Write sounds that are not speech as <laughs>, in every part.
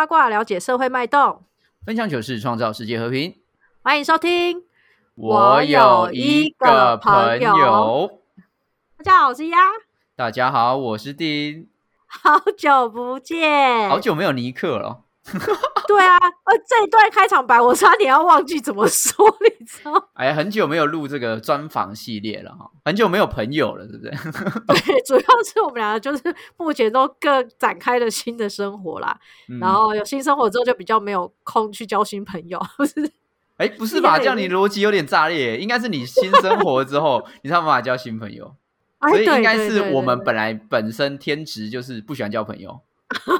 八卦了解社会脉动，分享糗事，创造世界和平。欢迎收听。我有一个朋友，大家好，我是鸭。大家好，我是丁。好久不见，好久没有尼克了。<laughs> 对啊，呃，这一段开场白我差点要忘记怎么说，<laughs> 你知道？哎，很久没有录这个专访系列了哈，很久没有朋友了，对不对？<laughs> 对，主要是我们两个就是目前都各展开了新的生活啦，然后有新生活之后就比较没有空去交新朋友，不是？哎，不是吧？这样你逻辑有点炸裂，应该是你新生活之后你才有办法交新朋友，所以应该是我们本来本身天职就是不喜欢交朋友。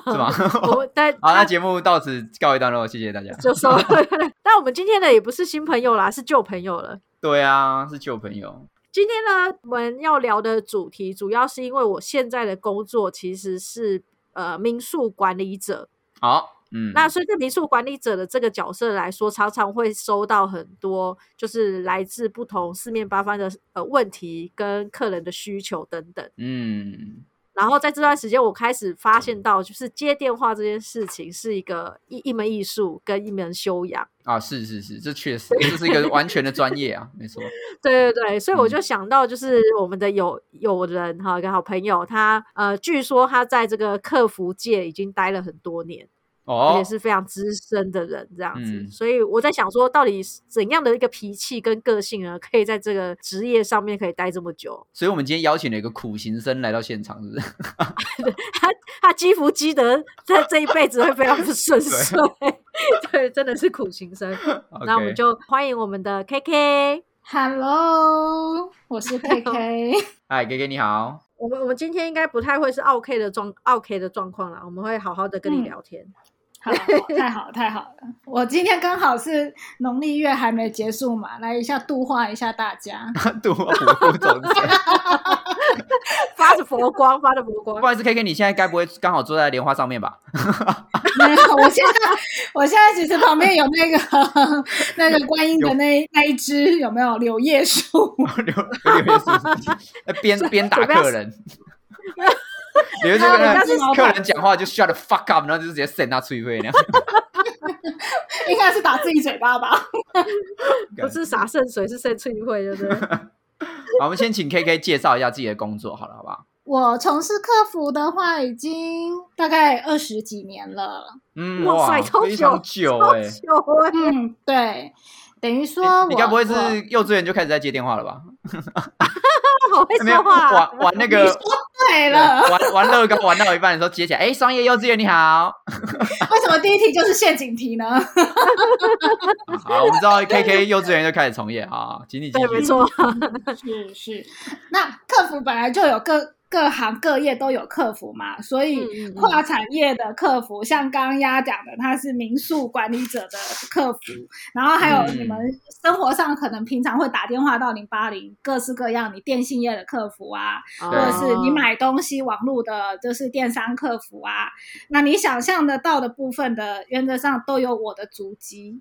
是吗？<laughs> <laughs> 但好，那节目到此告一段落，谢谢大家。就说，<laughs> 但我们今天的也不是新朋友啦，是旧朋友了。对啊，是旧朋友。今天呢，我们要聊的主题，主要是因为我现在的工作其实是呃民宿管理者。好，嗯，那所以对民宿管理者的这个角色来说，常常会收到很多就是来自不同四面八方的呃问题跟客人的需求等等。嗯。然后在这段时间，我开始发现到，就是接电话这件事情是一个一一门艺术跟一门修养啊！是是是，这确实这是一个完全的专业啊，没错。<laughs> 对对对，所以我就想到，就是我们的有有人哈，一个好朋友，他呃，据说他在这个客服界已经待了很多年。而且是非常资深的人，这样子，所以我在想说，到底怎样的一个脾气跟个性呢，可以在这个职业上面可以待这么久？所以我们今天邀请了一个苦行僧来到现场，是不是？<laughs> 他他积福积德，在这一辈子会非常的顺遂。<laughs> 对，真的是苦行僧。那我们就欢迎我们的 K K，Hello，我是 K K。嗨，K K，你好。我们我们今天应该不太会是 OK 的状 OK 的状况了，我们会好好的跟你聊天。好，太好了，太好了！我今天刚好是农历月还没结束嘛，来一下度化一下大家。<laughs> 度化 <laughs> 发着佛光，发着佛光。不好意思，K K，你现在该不会刚好坐在莲花上面吧？<laughs> 没有，我现在我现在其实旁边有那个那个观音的那那一只，有没有柳叶树？柳柳叶树，边边打客人。<laughs> 你们这个客人讲话就 shut the fuck up，然后就直接扇他脆灰那样。<laughs> 应该是打自己嘴巴吧？<laughs> 不是洒圣水，是扇脆灰，对不对？好，我们先请 K K 介绍一下自己的工作，好了，好不好？我从事客服的话，已经大概二十几年了。嗯，哇，非常久哎，嗯，对。等于说，你该不会是幼稚园就开始在接电话了吧？<laughs> 好会说话，玩玩那个，对了，玩玩乐高玩到一半的时候接起来，哎，商业幼稚园你好。<laughs> 为什么第一题就是陷阱题呢？<laughs> 好，我们知道 K K 幼稚园就开始从业啊，请你继续。没错，是是。那客服本来就有个。各行各业都有客服嘛，所以跨产业的客服，像刚刚丫讲的，他是民宿管理者的客服，然后还有你们生活上可能平常会打电话到零八零，各式各样，你电信业的客服啊，或者是你买东西网络的，就是电商客服啊，那你想象得到的部分的，原则上都有我的足迹。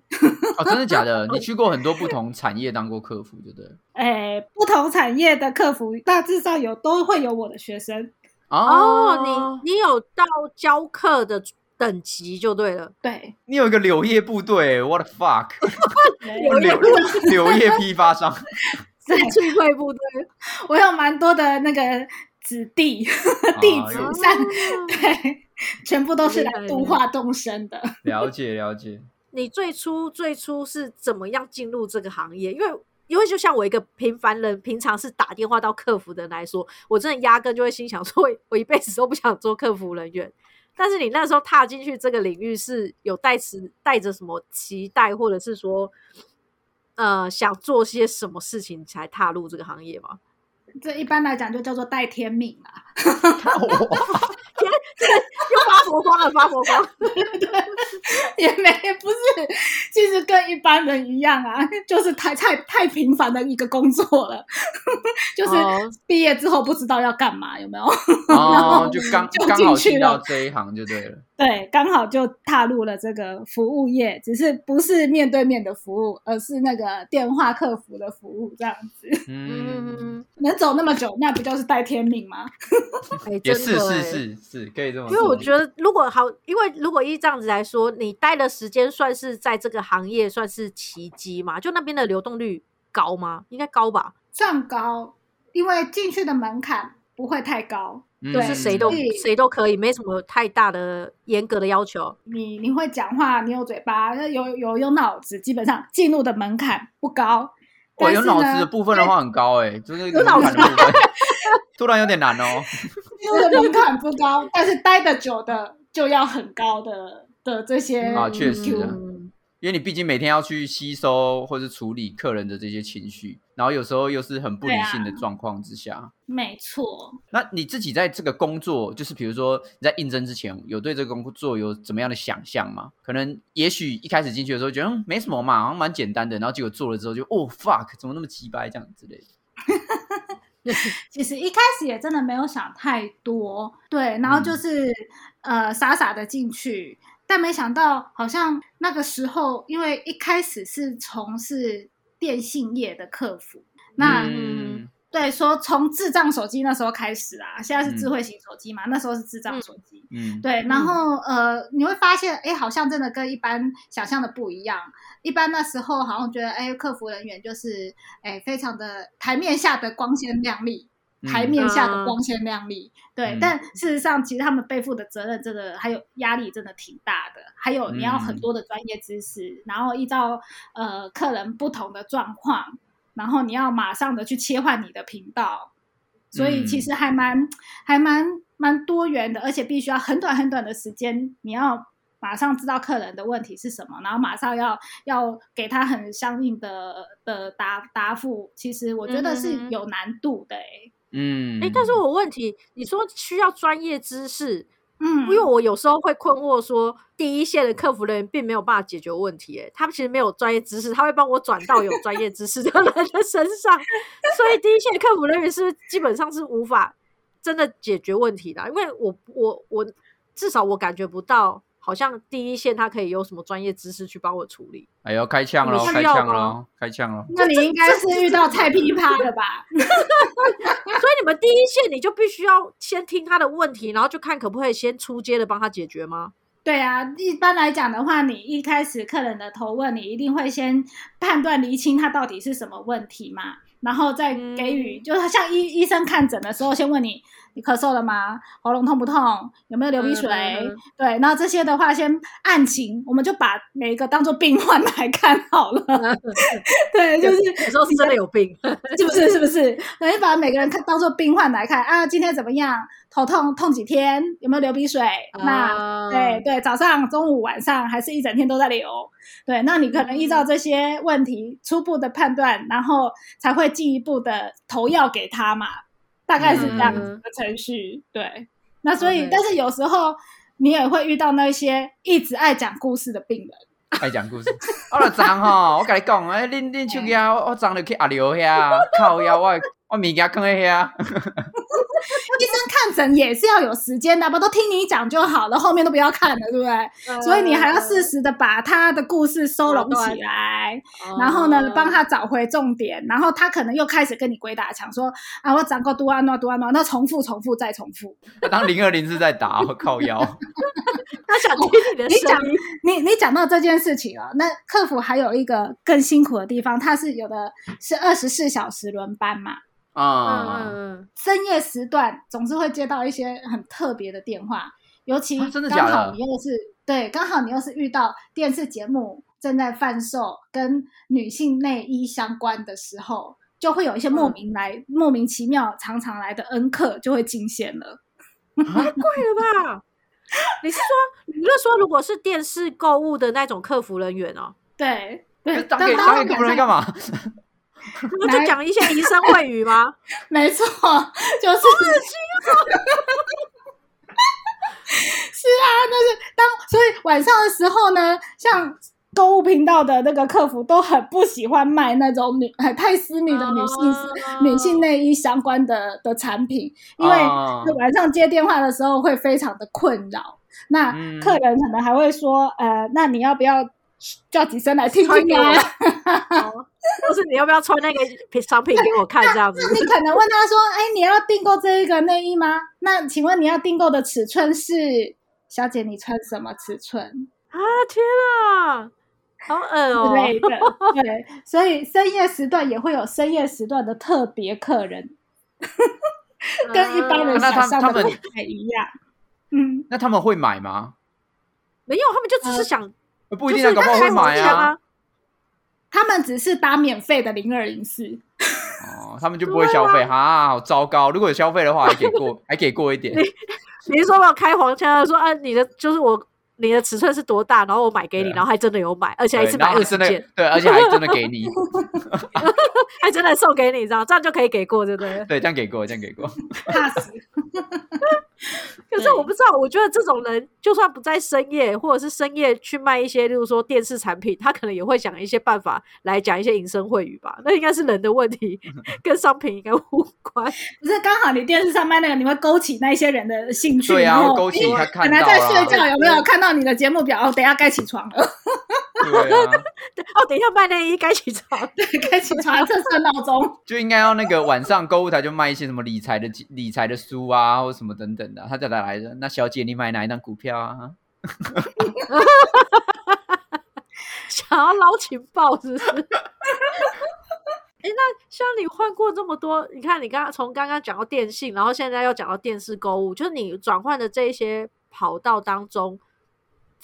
哦，真的假的？你 <laughs> 去过很多不同产业当过客服，对不对？哎，不同产业的客服大致上有都会有我的学生哦。你你有到教课的等级就对了。对，你有一个柳叶部队，what the fuck？<laughs> 柳叶 <laughs> 柳叶批发商，<laughs> 是智慧部队。我有蛮多的那个子弟弟子，上对，全部都是来度化众生的。了解了解。你最初最初是怎么样进入这个行业？因为因为就像我一个平凡人，平常是打电话到客服的人来说，我真的压根就会心想说，我一辈子都不想做客服人员。但是你那时候踏进去这个领域，是有带持带着什么期待，或者是说，呃，想做些什么事情才踏入这个行业吗？这一般来讲就叫做带天命嘛。<laughs> <laughs> 天，<laughs> 又发佛光了，发佛光，<laughs> 也没不是，其实跟一般人一样啊，就是太太太平凡的一个工作了，<laughs> 就是毕业之后不知道要干嘛，有没有？哦，就刚刚好进到这一行就对了。对，刚好就踏入了这个服务业，只是不是面对面的服务，而是那个电话客服的服务这样子。嗯，能走那么久，那不就是带天命吗？也是是是是，可以费这么？因为我觉得如果好，因为如果依这样子来说，你待的时间算是在这个行业算是奇迹嘛？就那边的流动率高吗？应该高吧？算高，因为进去的门槛不会太高。对，是谁都谁都可以，没什么太大的严格的要求。你你会讲话，你有嘴巴，有有有脑子，基本上进入的门槛不高。哇，有脑子的部分的话很高哎，就是有脑子的部分，<laughs> 突然有点难哦。进入的门槛不高，但是待的久的就要很高的的这些啊，确实。因为你毕竟每天要去吸收或是处理客人的这些情绪，然后有时候又是很不理性的状况之下，没错。那你自己在这个工作，就是比如说你在应征之前，有对这个工作有怎么样的想象吗？可能也许一开始进去的时候觉得嗯没什么嘛，好像蛮简单的，然后结果做了之后就哦 fuck，怎么那么鸡掰这样之类的。<laughs> <laughs> 其实一开始也真的没有想太多，对，然后就是呃傻傻的进去。但没想到，好像那个时候，因为一开始是从事电信业的客服，那对说从智障手机那时候开始啊，现在是智慧型手机嘛，那时候是智障手机，嗯，对，然后呃，你会发现，哎，好像真的跟一般想象的不一样。一般那时候好像觉得，哎，客服人员就是，哎，非常的台面下的光鲜亮丽。台面下的光鲜亮丽，对，但事实上，其实他们背负的责任真的还有压力，真的挺大的。还有你要很多的专业知识，然后依照呃客人不同的状况，然后你要马上的去切换你的频道，所以其实还蛮还蛮蛮多元的，而且必须要很短很短的时间，你要马上知道客人的问题是什么，然后马上要要给他很相应的的答答复。其实我觉得是有难度的诶。嗯，哎，但是我问题，你说需要专业知识，嗯，因为我有时候会困惑，说第一线的客服人员并没有办法解决问题，哎，他们其实没有专业知识，他会帮我转到有专业知识的人的身上，所以第一线客服人员是基本上是无法真的解决问题的，因为我我我至少我感觉不到。好像第一线他可以有什么专业知识去帮我处理？哎呦，开枪了，开枪了，开枪了！那你应该是遇到菜噼啪了吧？<laughs> 所以你们第一线你就必须要先听他的问题，然后就看可不可以先出街的帮他解决吗？对啊，一般来讲的话，你一开始客人的头问，你一定会先判断厘清他到底是什么问题嘛，然后再给予，就是像医医生看诊的时候，先问你。你咳嗽了吗？喉咙痛不痛？有没有流鼻水？对，那这些的话，先案情，我们就把每一个当做病患来看好了。<laughs> 对，就是有时候是真的有病，是不是？是不是？等于把每个人看当做病患来看啊。今天怎么样？头痛痛几天？有没有流鼻水？那对对，早上、中午、晚上，还是一整天都在流？对，那你可能依照这些问题初步的判断，然后才会进一步的投药给他嘛。大概是这样子的程序，对。那所以，但是有时候你也会遇到那些一直爱讲故事的病人，爱讲故事。我来长吼，我跟你讲，哎，恁恁手机啊，我长就去阿刘遐，靠呀，我我物件放在遐。<laughs> 医生看诊也是要有时间的，不都听你讲就好了，后面都不要看了，对不对？所以你还要适时的把他的故事收拢起来，然后呢，帮他找回重点，然后他可能又开始跟你鬼打墙，说啊，我长过多安诺多安诺，那重复重复再重复。当零二零是在打，我靠腰。他想听你的声音。<laughs> 你你讲到这件事情啊，那客服还有一个更辛苦的地方，他是有的是二十四小时轮班嘛。啊，深夜时段总是会接到一些很特别的电话，尤其刚好你又是对，刚好你又是遇到电视节目正在贩售跟女性内衣相关的时候，就会有一些莫名来、莫名其妙、常常来的恩客就会惊险了，太 <laughs> 贵了吧？你是说，你是说，如果是电视购物的那种客服人员哦？对对，打给打给客服人干嘛？<laughs> <laughs> 不就讲一些疑声秽语吗？<laughs> 没错，就是。<laughs> 是啊，但是当所以晚上的时候呢，像购物频道的那个客服都很不喜欢卖那种女太私密的女性女性内衣相关的的产品，因为晚上接电话的时候会非常的困扰。那客人可能还会说：“呃，那你要不要叫几声来听听啊？” <laughs> 或是你要不要穿那个商品给我看这样子？你可能问他说：“哎，你要订购这一个内衣吗？那请问你要订购的尺寸是？小姐，你穿什么尺寸？”啊，天啊！好恶哦，之类的，对，所以深夜时段也会有深夜时段的特别客人，<laughs> 跟一般人想象的不太一样。嗯，那他们会买吗？没有，他们就只是想，不一定啊，搞不好会买啊。他们只是打免费的零二零四，哦，他们就不会消费哈，好糟糕！如果有消费的话，还给过，<laughs> 还给过一点。你是说我开黄腔，说啊，你的就是我。你的尺寸是多大？然后我买给你，然后还真的有买，而且还是买二十件，对，而且还真的给你，<laughs> 还真的送给你，这样这样就可以给过，对不对？对，这样给过，这样给过。<laughs> 怕死。<laughs> 可是我不知道，我觉得这种人就算不在深夜，或者是深夜去卖一些，例如说电视产品，他可能也会想一些办法来讲一些隐身秽语吧。那应该是人的问题，<laughs> 跟商品应该无关。<laughs> 不是刚好你电视上卖那个，你会勾起那些人的兴趣，对啊，勾起他看到在睡觉有没有看到你的节目表？哦，等下该起床了。对啊，哦，等一下卖内衣该起床，对，该起床，这设闹钟。就应该要那个晚上购物台就卖一些什么理财的理财的书啊，或什么等等的。他叫他来着，那小姐你买哪一张股票啊？<laughs> 想要捞情报是不是？哎，那像你换过这么多，你看你刚刚从刚刚讲到电信，然后现在又讲到电视购物，就是你转换的这一些跑道当中，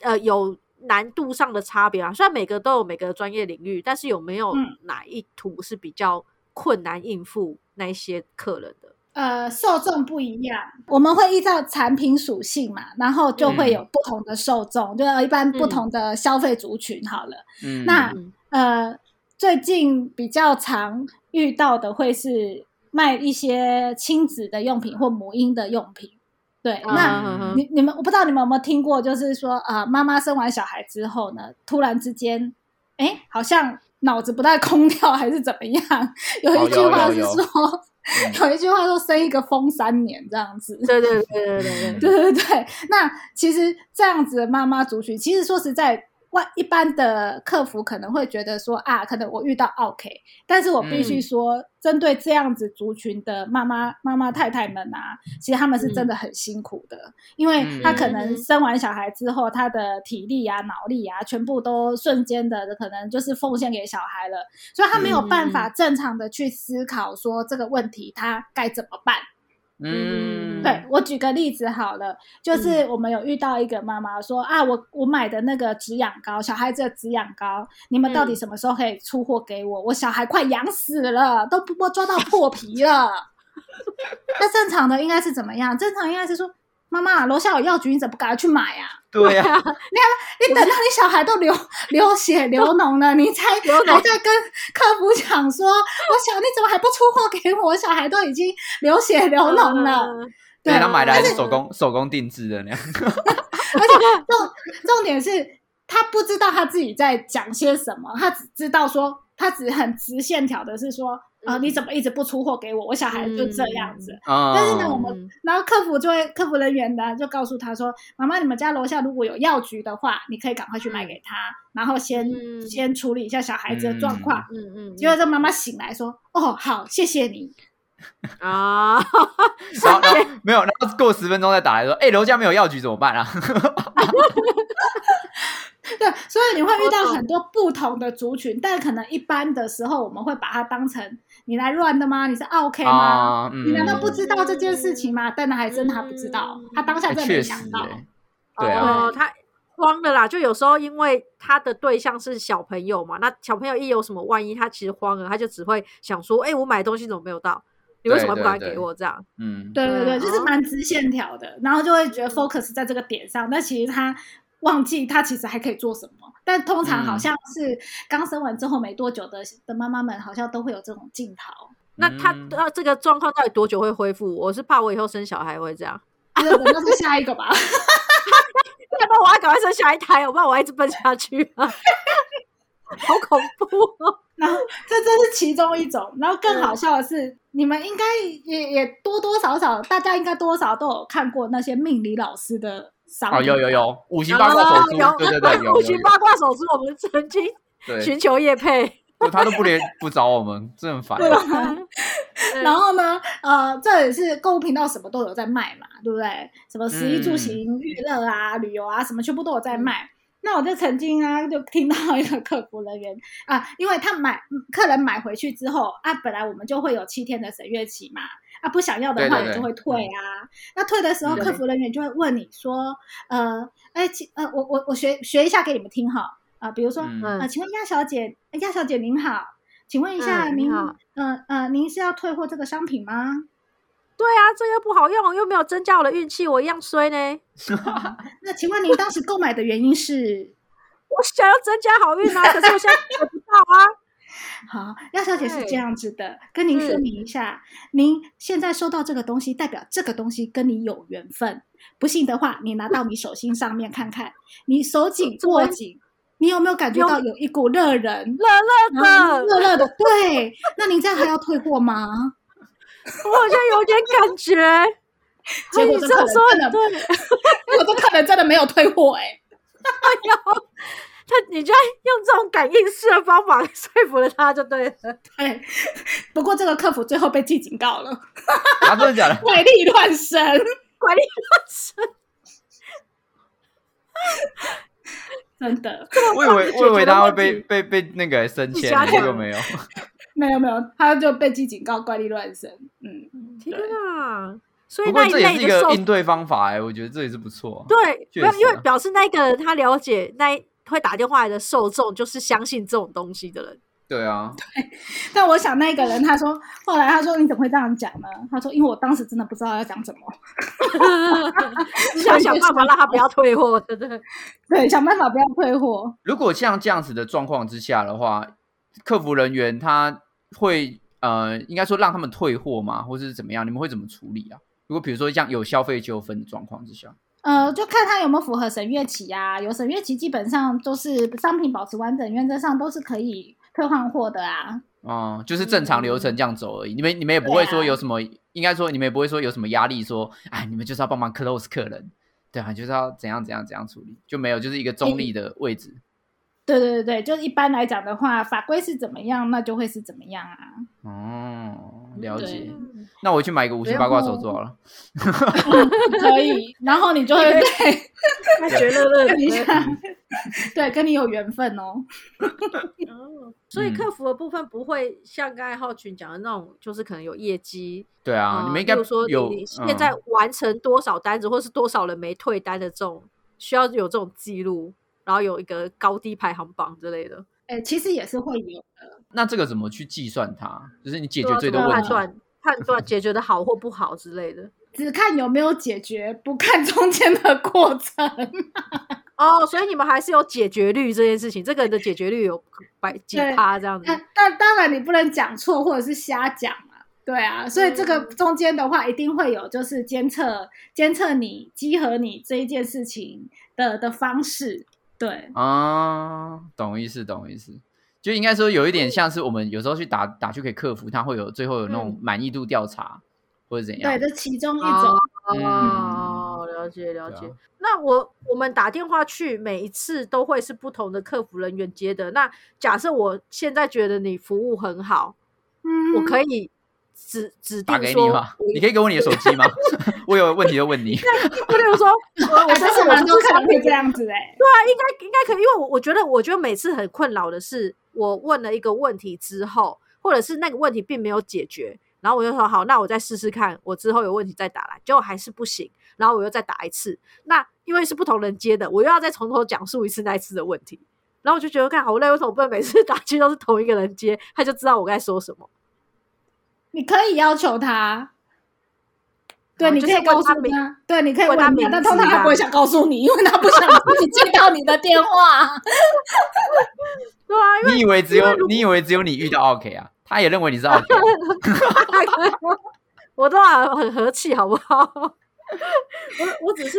呃，有。难度上的差别啊，虽然每个都有每个专业领域，但是有没有哪一图是比较困难应付那些客人的？呃，受众不一样，我们会依照产品属性嘛，然后就会有不同的受众，就一般不同的消费族群。好了，嗯那呃，最近比较常遇到的会是卖一些亲子的用品或母婴的用品。对，那你你们我不知道你们有没有听过，就是说啊，妈妈生完小孩之后呢，突然之间，哎，好像脑子不太空掉，还是怎么样？有一句话是说，<laughs> 有一句话说生一个疯三年这样子。对对对对对对对 <laughs> 对对。那其实这样子的妈妈族群，其实说实在。一般的客服可能会觉得说啊，可能我遇到 OK，但是我必须说，针对这样子族群的妈妈、妈妈太太们啊，其实他们是真的很辛苦的，因为他可能生完小孩之后，他的体力啊、脑力啊，全部都瞬间的可能就是奉献给小孩了，所以他没有办法正常的去思考说这个问题他该怎么办。嗯，对我举个例子好了，就是我们有遇到一个妈妈说啊，我我买的那个止痒膏，小孩子的止痒膏，你们到底什么时候可以出货给我？我小孩快痒死了，都不抓到破皮了。<laughs> 那正常的应该是怎么样？正常应该是说。妈妈，楼下有药局，你怎么不赶快去买呀？对呀，你看，你等到你小孩都流 <laughs> 流血 <laughs> 流脓了，你才还在跟客服讲说，我想你怎么还不出货给我？我小孩都已经流血流脓了。对他买的还是手工手工定制的那样。<laughs> 而且重重点是他不知道他自己在讲些什么，他只知道说，他只很直线条的是说。啊！你怎么一直不出货给我？我小孩就这样子。但是呢，我们然后客服就会客服人员呢就告诉他说：“妈妈，你们家楼下如果有药局的话，你可以赶快去买给他，然后先先处理一下小孩子的状况。”嗯嗯。结果这妈妈醒来说：“哦，好，谢谢你。<laughs> <laughs> ”啊，然后没有，然后过十分钟再打来说：“哎，楼下没有药局怎么办啊？” <laughs> 对，所以你会遇到很多不同的族群，但可能一般的时候，我们会把它当成你来乱的吗？你是 OK 吗？你难道不知道这件事情吗？但他还真他不知道，他当下真没想到。对啊，他慌了啦。就有时候因为他的对象是小朋友嘛，那小朋友一有什么万一，他其实慌了，他就只会想说：“哎，我买的东西怎么没有到？你为什么不敢给我？”这样，嗯，对对对，就是蛮直线条的，然后就会觉得 focus 在这个点上，但其实他。忘记他其实还可以做什么，但通常好像是刚生完之后没多久的的妈妈们，好像都会有这种镜头。那他呃这个状况到底多久会恢复？我是怕我以后生小孩会这样，那是下一个吧？<laughs> 要不然我要赶快生下一胎，我不然我一直奔下去啊，<laughs> 好恐怖哦！<laughs> 然后这这是其中一种，然后更好笑的是，你们应该也也多多少少，大家应该多少都有看过那些命理老师的。哦，有有有五行 <laughs> 八卦手珠，对对对，有五行八卦手珠，我们曾经 <laughs> 寻求叶配，他都不连不找我们，真烦。对吧？然后呢，呃，这也是购物频道什么都有在卖嘛，对不对？什么食衣住嗯行、娱乐啊、旅游啊，什么全部都有在卖。那我就曾经啊，就听到一个客服人员啊，因为他买客人买回去之后啊，本来我们就会有七天的审阅期嘛，啊，不想要的话对对对也就会退啊。那退的时候，客服人员就会问你说，呃，哎，请呃，我我我学学一下给你们听哈，啊，比如说，嗯呃，请问亚小姐，呃鸭小姐您好，请问一下您，嗯你好呃呃，您是要退货这个商品吗？对啊，这个不好用，又没有增加我的运气，我一样衰呢。<laughs> <laughs> 那请问您当时购买的原因是？我想要增加好运啊，可是我现在得不到啊。好，廖小姐是对这样子的，跟您说明一下，您现在收到这个东西，代表这个东西跟你有缘分。不信的话，你拿到你手心上面看看，你手紧握紧，你有没有感觉到有一股热人？热热的，热热的，对。那您这样还要退货吗？我好像有点感觉。<laughs> 结果你这样这客人真的我都 <laughs> 可能真的没有退货哎、他你居然用这种感应式的方法说服了他，就对了。对，<laughs> 不过这个客服最后被记警告了，啊，真的假的？<laughs> 怪力乱神。怪力乱神，真的我以为我以为他会被被被那个升迁加，结果没有。<laughs> 没有没有，他就被记警告，怪力乱神。嗯，天啊！所以不过那一这也是一类的受个应对方法哎，我觉得这也是不错。对，因为表示那个他了解那一会打电话来的受众，就是相信这种东西的人。对啊，对 <laughs> 但我想那个人他说，后来他说你怎么会这样讲呢？他说因为我当时真的不知道要讲什么，<laughs> 只想想办法让他不要退货，对不对？<laughs> 对，想办法不要退货。如果像这样子的状况之下的话，客服人员他会呃，应该说让他们退货吗，或者是怎么样？你们会怎么处理啊？如果比如说像有消费纠纷的状况之下，呃，就看他有没有符合审阅期啊。有审阅期，基本上都是商品保持完整，原则上都是可以退换货的啊。哦、就是正常流程这样走而已。你们你们也不会说有什么，应该说你们也不会说有什么压力说，哎，你们就是要帮忙 close 客人，对啊，就是要怎样怎样怎样处理，就没有，就是一个中立的位置。对对对对，就一般来讲的话，法规是怎么样，那就会是怎么样啊。哦，了解。那我去买一个无形八卦手镯好了。<laughs> <laughs> 可以，然后你就会对他觉得乐跟你。对跟你有缘分哦。哦所以嗯客服的部分不会像刚才浩群讲的那种，就是可能有业绩。对啊，呃你们应该例如说有你现在嗯完成多少单子，或是多少人没退单的这种，需要有这种记录，然后有一个高低排行榜之类的，哎，其实也是会有的。那这个怎么去计算它？就是你解决最多问题。判断判断解决的好或不好之类的。<laughs> 只看有没有解决，不看中间的过程。哦，所以你们还是有解决率这件事情，这个人的解决率有百几对趴这样子。但但当然你不能讲错或者是瞎讲嘛，对啊，所以这个嗯中间的话一定会有就是监测监测你集合你这一件事情的的方式，对啊，懂意思，懂意思。就应该说有一点像是我们有时候去打打去给客服，他会有最后有那种满意度调查、或者怎样。对，这其中一种。哦，嗯了解了解。啊那我我们打电话去，每一次都会是不同的客服人员接的。那假设我现在觉得你服务很好，嗯，我可以指指打定说给你吗？你可以给我你的手机吗？<laughs> <laughs> 我有问题就问你。就例如说，<laughs> 我但是我就是商品这样子哎、对啊，应该应该可以，因为我我觉得，我觉得每次很困扰的是，我问了一个问题之后，或者是那个问题并没有解决，然后我就说好，那我再试试看，我之后有问题再打来，结果还是不行，然后我又再打一次，那因为是不同人接的，我又要再从头讲述一次那一次的问题，然后我就觉得看好累，为什么不能每次打去都是同一个人接，他就知道我该说什么？你可以要求他。对，你可以告诉问他，对，你可以问他但通常他不会想告诉你，<laughs> 因为他不想自己接到你的电话。<laughs> 对啊，你以为只有你以为只有你遇到 OK 啊？他也认为你是 OK 啊、<laughs> 我都很很和气，好不好？我我只是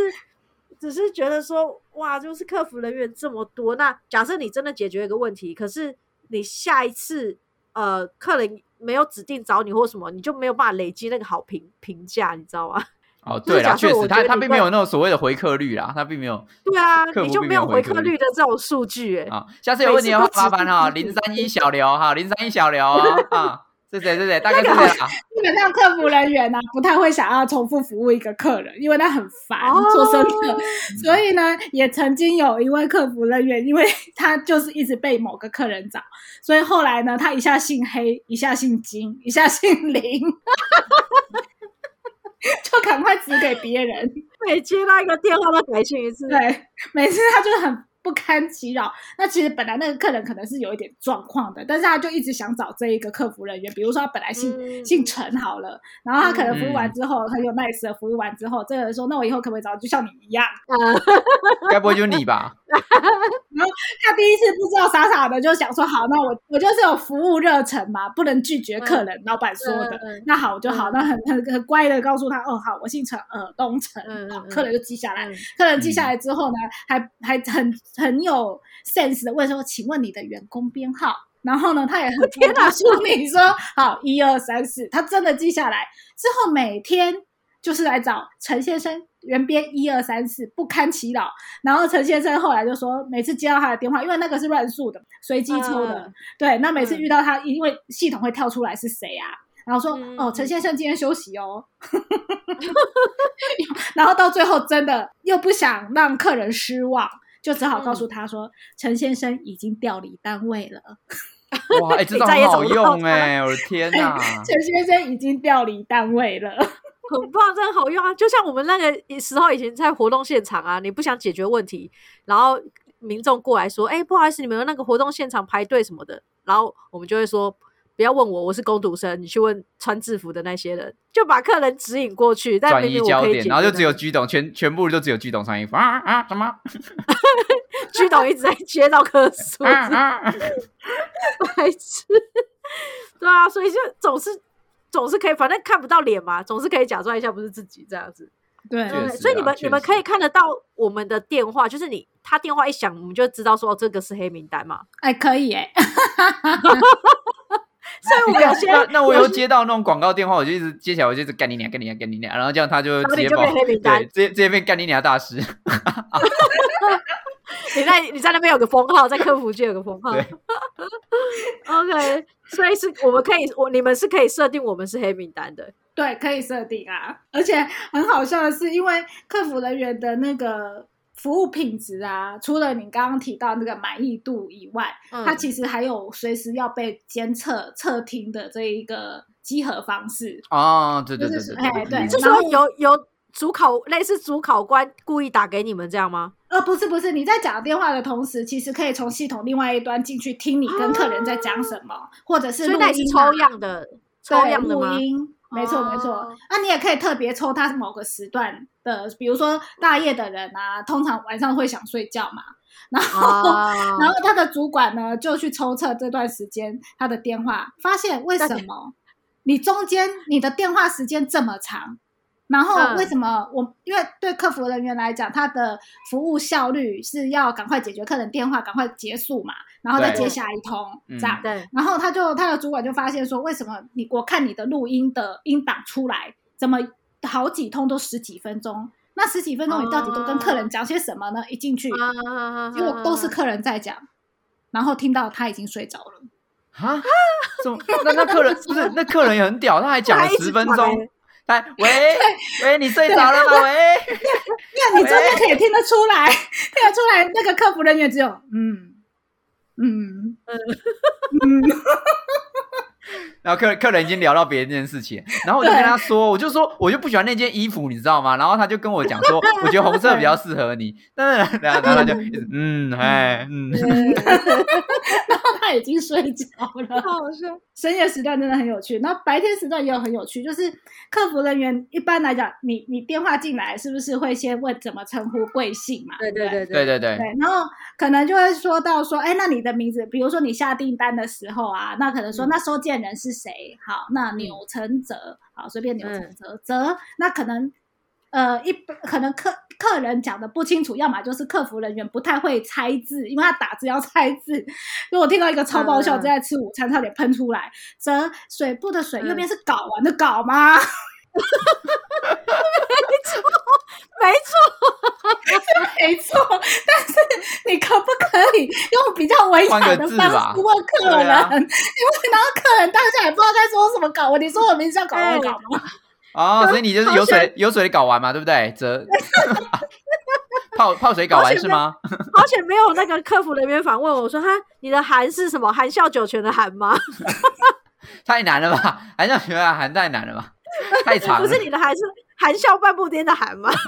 只是觉得说，哇，就是客服人员这么多，那假设你真的解决一个问题，可是你下一次呃客人没有指定找你或什么，你就没有办法累积那个好评评价，你知道吗？<laughs> 哦，就是对啦，确实，他他并没有那种所谓的回客率啦，他并没有 <laughs> 对啊，你就没有回客率的这种数据、哎、啊。下次有问题的话麻烦哈，零三一小刘哈，零三一小刘啊，是谁是谁？大概是这样啊。基本上客服人员呢、不太会想要重复服务一个客人，因为他很烦、哦做生客，所以呢，也曾经有一位客服人员，因为 <laughs> 他就是一直被某个客人找，所以后来呢，他一下姓黑，一下姓金，一下姓林，<laughs> 就赶快指给别人。<laughs> 每接到一个电话都改姓一次。对，每次他就很不堪其扰。那其实本来那个客人可能是有一点状况的，但是他就一直想找这一个客服人员，比如说他本来姓、嗯姓陈好了，然后他可能服务完嗯之后，很有 nice 的服务完之后，这个人说：“那我以后可不可以找就像你一样啊，<laughs> 该不会就是你吧？？” <laughs> 然后他第一次不知道，傻傻的就想说：“好，那我我就是有服务热忱嘛，不能拒绝客人。老板说的，那好我就好，嗯那很很很乖的告诉他：“哦，好，我姓陈，呃东陈。好嗯嗯嗯客人就记下来。嗯客人记下来之后呢，还还很很有 sense 的问说：“请问你的员工编号？”然后呢，他也很 <laughs> 天哪告诉你说：“好，一二三四。”他真的记下来之后，每天就是来找陈先生原编一二三四，不堪其扰。然后陈先生后来就说，每次接到他的电话，因为那个是乱数的，随机抽的，嗯对。那每次嗯遇到他，因为系统会跳出来是谁啊？然后说：“嗯哦，陈先生今天休息哦。<laughs> ” <laughs> 然后到最后真的又不想让客人失望，就只好告诉他说：“陈先生已经调离单位了，哇，哎，<laughs> 这你招很好用他哎，我的天 <laughs> 哪！陈先生已经调离单位了。很棒，真的好用啊！就像我们那个时候以前在活动现场啊，你不想解决问题，然后民众过来说：“哎、不好意思，你们那个活动现场排队什么的。”然后我们就会说：“不要问我，我是工读生，你去问穿制服的那些人。”就把客人指引过去，但转明移焦点，明我可以然后就只有居董，全全部就只有居董穿衣服啊啊什么 <laughs> 居董一直在接到客 <laughs> 诉，啊啊，<laughs> 白痴。对啊，所以就总是总是可以，反正看不到脸嘛，总是可以假装一下不是自己这样子。对所以你们你们可以看得到我们的电话，就是你他电话一响，我们就知道说、哦、这个是黑名单嘛。哎，可以哎，<laughs> 所以 <laughs> 我们有些那那我有有接到那种广告电话，我就一直接起来，我就一直干你娘，干你娘，干你娘，然后这样他就直接把我变黑名单对，直接直接变干你娘大师。<laughs> 你在你在那边有个封号，在客服区有个封号。对 OK，所以是我们可以，我你们是可以设定我们是黑名单的。对，可以设定啊。而且很好笑的是，因为客服人员的那个服务品质啊，除了你刚刚提到那个满意度以外，嗯它其实还有随时要被监测、测听的这一个集合方式。哦，对对对就是对哎对嗯是说有有主考类似主考官故意打给你们这样吗？呃，不是不是，你在讲电话的同时，其实可以从系统另外一端进去听你跟客人在讲什么，或者是所以录音、那是抽样的，抽对样的吗？录音，没错没错。哦那、你也可以特别抽他某个时段的，比如说大夜的人啊，通常晚上会想睡觉嘛，然后、啊然后他的主管呢就去抽测这段时间他的电话，发现为什么你中间你的电话时间这么长？然后嗯为什么我？因为对客服人员来讲，他的服务效率是要赶快解决客人电话，赶快结束嘛，然后再接下一通嗯这样。对，然后他就他的主管就发现说，为什么你我看你的录音的音档出来，怎么好几通都十几分钟？那十几分钟你到底都跟客人讲些什么呢？一进去，啊结果都是客人在讲，然后听到他已经睡着了。啊？怎么？那那客人不是那客人也很屌，他还讲了十分讲钟欸。他喂喂，你睡着了吗？喂，因为你 <laughs> 中间可以听得出来，听得出来那个客服人员只有嗯嗯。嗯，<laughs> 然后客客人已经聊到别人这件事情，然后我就跟他说，我就说我就不喜欢那件衣服，你知道吗？然后他就跟我讲说，我觉得红色比较适合你。但是然后然后他就嗯哎嗯，然后他已经睡着了。好好笑。深夜时段真的很有趣，然后白天时段也有很有趣，就是客服人员一般来讲，你你电话进来是不是会先问怎么称呼贵姓嘛？对对对对对对，对，然后可能就会说到说，哎，那你的名字，比如说你下订单的时候啊，那可能说、嗯那收件人是谁？好，那钮承泽，好，随便钮承嗯泽，泽，那可能呃一可能客客人讲的不清楚，要么就是客服人员不太会猜字，因为他打字要猜字。<laughs> 因为我听到一个超爆笑，嗯正在吃午餐，差点喷出来。泽水部的水，嗯右边是睾丸的睾吗？<laughs> <laughs> 没错，<laughs> 没错，<laughs> 没错但是你可不可以用比较委婉的方式问客人？因为然后客人当下也不知道在说什么搞，你说我名字叫搞完搞吗？哦，<laughs> 所以你就是有水有水搞完嘛，对不对？这泡泡水搞完是吗？而且没有那个客服人员反问我说：“哈，你的含是什么？含笑九泉的含吗？”太难了吧？含笑九泉含太难了吧？太长。不是你的含是含笑半步癫的含吗？<laughs>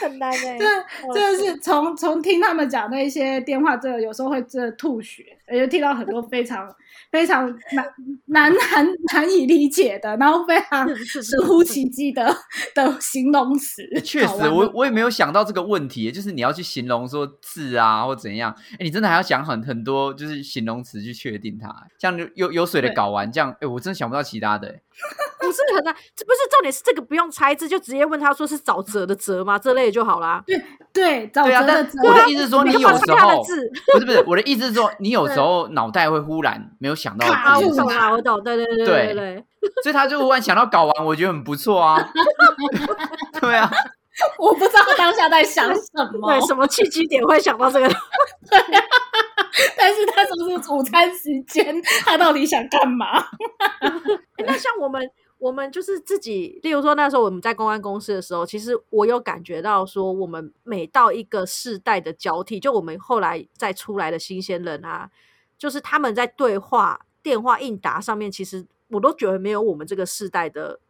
很难哎。对，真的是从从听他们讲那些电话，真的有时候会真的吐血，而且听到很多非常。<laughs> 非常难难难难以理解的，然后非常神乎其技的的形容词。确实，我我也没有想到这个问题，就是你要去形容说字啊或怎样，哎，你真的还要讲很很多就是形容词去确定它，像有有水的睾丸这样，哎，我真的想不到其他的。不是很难，这不是重点，是这个不用猜字，就直接问他说是沼泽的泽吗？这类就好啦。对对，沼泽的泽。我的意思是说，你有时候不是不是，我的意思是说，你有时候脑袋会忽然没有想到。啊，我懂啊，我懂，对对对对对。所以他就忽然想到搞完，我觉得很不错啊。<laughs> 对啊，<laughs> 我不知道当下在想什么，对，什么契机点会想到这个？<laughs> 对啊，但是他说是午餐时间，他到底想干嘛？那像我们。我们就是自己，例如说那时候我们在公安公司的时候，其实我有感觉到说，我们每到一个世代的交替，就我们后来再出来的新鲜人啊，就是他们在对话、电话应答上面，其实我都觉得没有我们这个世代的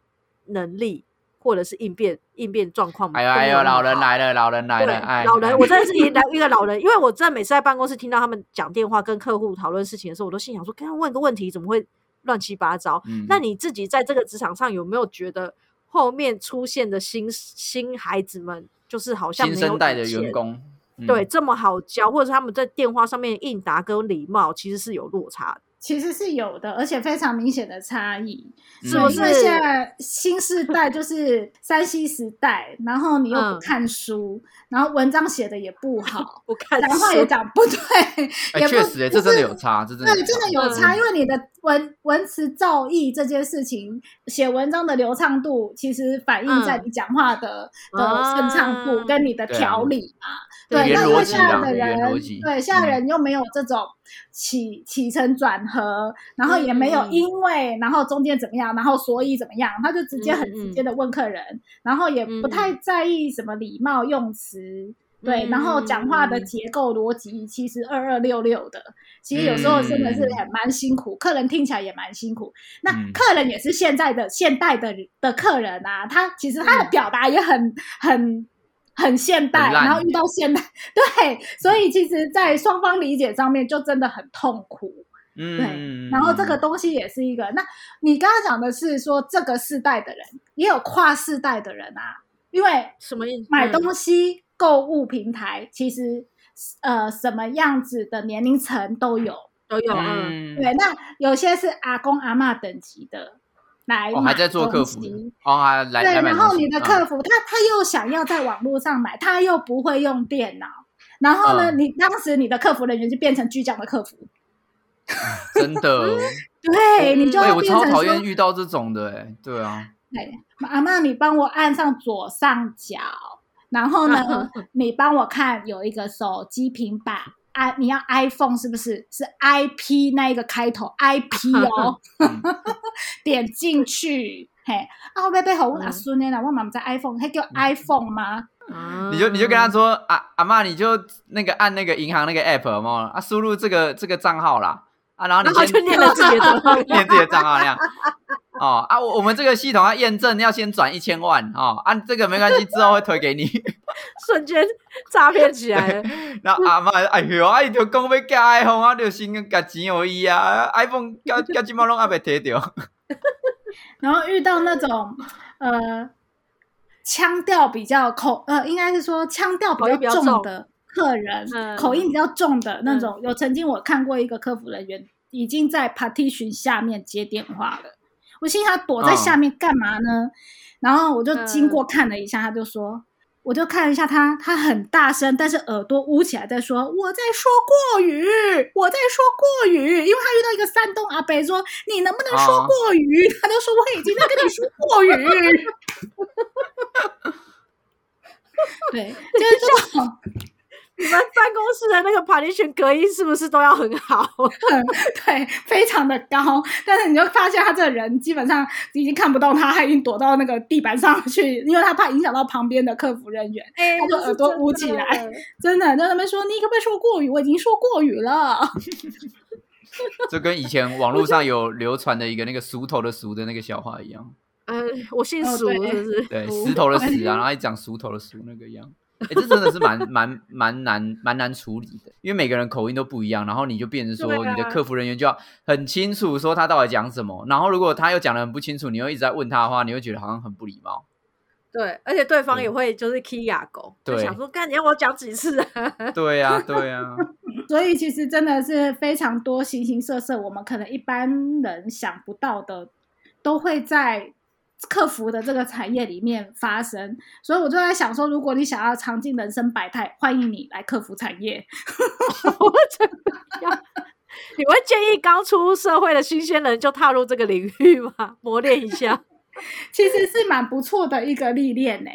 能力，或者是应变应变状况。哎呦哎呦，老人来了，老人来了，老人，我真的是一来一个老人，因为我真的每次在办公室听到他们讲电话跟客户讨论事情的时候，我都心想说，刚刚问个问题怎么会？乱七八糟，那你自己在这个职场上有没有觉得后面出现的新新孩子们，就是好像新生代的员工，对这么好教，或者是他们在电话上面应答跟礼貌，其实是有落差的。其实是有的，而且非常明显的差异。是不是现在新时代就是山西时代，然后你又不看书，然后文章写的也不好，<laughs> 不看讲话也讲不对，也确实，这真的有差，这真的对，真的有差，因为你的文文词造诣这件事情，写文章的流畅度，其实反映在你讲话的的顺畅度跟你的条理嘛。对，那因为现在的人，对现在人又没有这种起起承转合，然后也没有因为，然后中间怎么样，然后所以怎么样，他就直接很直接的问客人，然后也不太在意什么礼貌用词，对，然后讲话的结构逻辑其实二二六六的，其实有时候真的是很蛮辛苦，客人听起来也蛮辛苦。那客人也是现在的现代的的客人啊，他其实他的表达也很很。很现代，然后遇到现代，<laughs> 对，所以其实，在双方理解上面就真的很痛苦，嗯，对。然后这个东西也是一个，那你刚刚讲的是说这个世代的人也有跨世代的人啊，因为什么意思？买东西购物平台其实呃什么样子的年龄层都有，都有，嗯，对。那有些是阿公阿妈等级的。来还在做客服哦，来对，然后你的客服他他又想要在网络上买，他又不会用电脑，然后呢，你当时你的客服人员就变成巨匠的客服，<laughs> 真的，<laughs> 对你就我超讨厌遇到这种的，哎，对啊，对，阿妈你帮我按上左上角，然后呢，<laughs> 你帮我看有一个手机平板。I 你要 iPhone 是不是？是 IP 那一个开头 IP 哦，<laughs> 点进去，嘿，啊，我被被好问阿孙呢，我妈妈在 iPhone，还叫 iPhone 吗？你就你就跟他说，阿阿妈，你就那个按那个银行那个 app 嘛，啊，输入这个这个账号啦，啊，然后你先念了自己的账号，<laughs> 念自己的账号那样。<laughs> 哦啊，我我们这个系统要验证，要先转一千万哦。按这个没关系，<laughs> 之后会推给你。<laughs> 瞬间诈骗起来。然后阿妈，哎呦，阿姨就讲要加 iPhone，啊，就先加钱而已啊。iPhone 加加几毛拢还没摕到。然后遇到那种呃腔调比较口呃，应该是说腔调比较重的客人，口音比较重的那种。有曾经我看过一个客服人员已经在 partition 下面接电话了。我心想他躲在下面干嘛呢？然后我就经过看了一下，他就说，我就看了一下他，他很大声，但是耳朵捂起来在说我在说过语，我在说过语，因为他遇到一个山东阿伯说你能不能说过语，<laughs> 他就说我已经在跟你说过语。<laughs> 对，就是这种你们办公室的那个 partition 隔音是不是都要很好？很 <laughs> 对，非常的高，但是你就发现他这个人基本上已经看不到他，他已经躲到那个地板上去，因为他怕影响到旁边的客服人员，哎他就耳朵捂起来，真的在那边说你可不可以说过语？我已经说过语了。这跟以前网络上有流传的一个那个熟头的熟的那个笑话一样，呃，我姓鼠，哦对是不是？对，石头的石啊，然后一讲熟头的熟那个一样。哎、这真的是蛮蛮蛮难蛮难处理的，因为每个人口音都不一样，然后你就变成说，啊你的客服人员就要很清楚说他到底讲什么，然后如果他又讲的很不清楚，你又一直在问他的话，你会觉得好像很不礼貌。对，而且对方也会就是 key 哑狗，就对想说，干你要我讲几次啊？<laughs> 对呀、对呀、<laughs> 所以其实真的是非常多形形色色，我们可能一般人想不到的，都会在客服的这个产业里面发生。所以我就在想说，如果你想要尝尽人生百态，欢迎你来客服产业。<laughs> 你会建议刚出社会的新鲜人就踏入这个领域吗？磨练一下。其实是蛮不错的一个历练呢、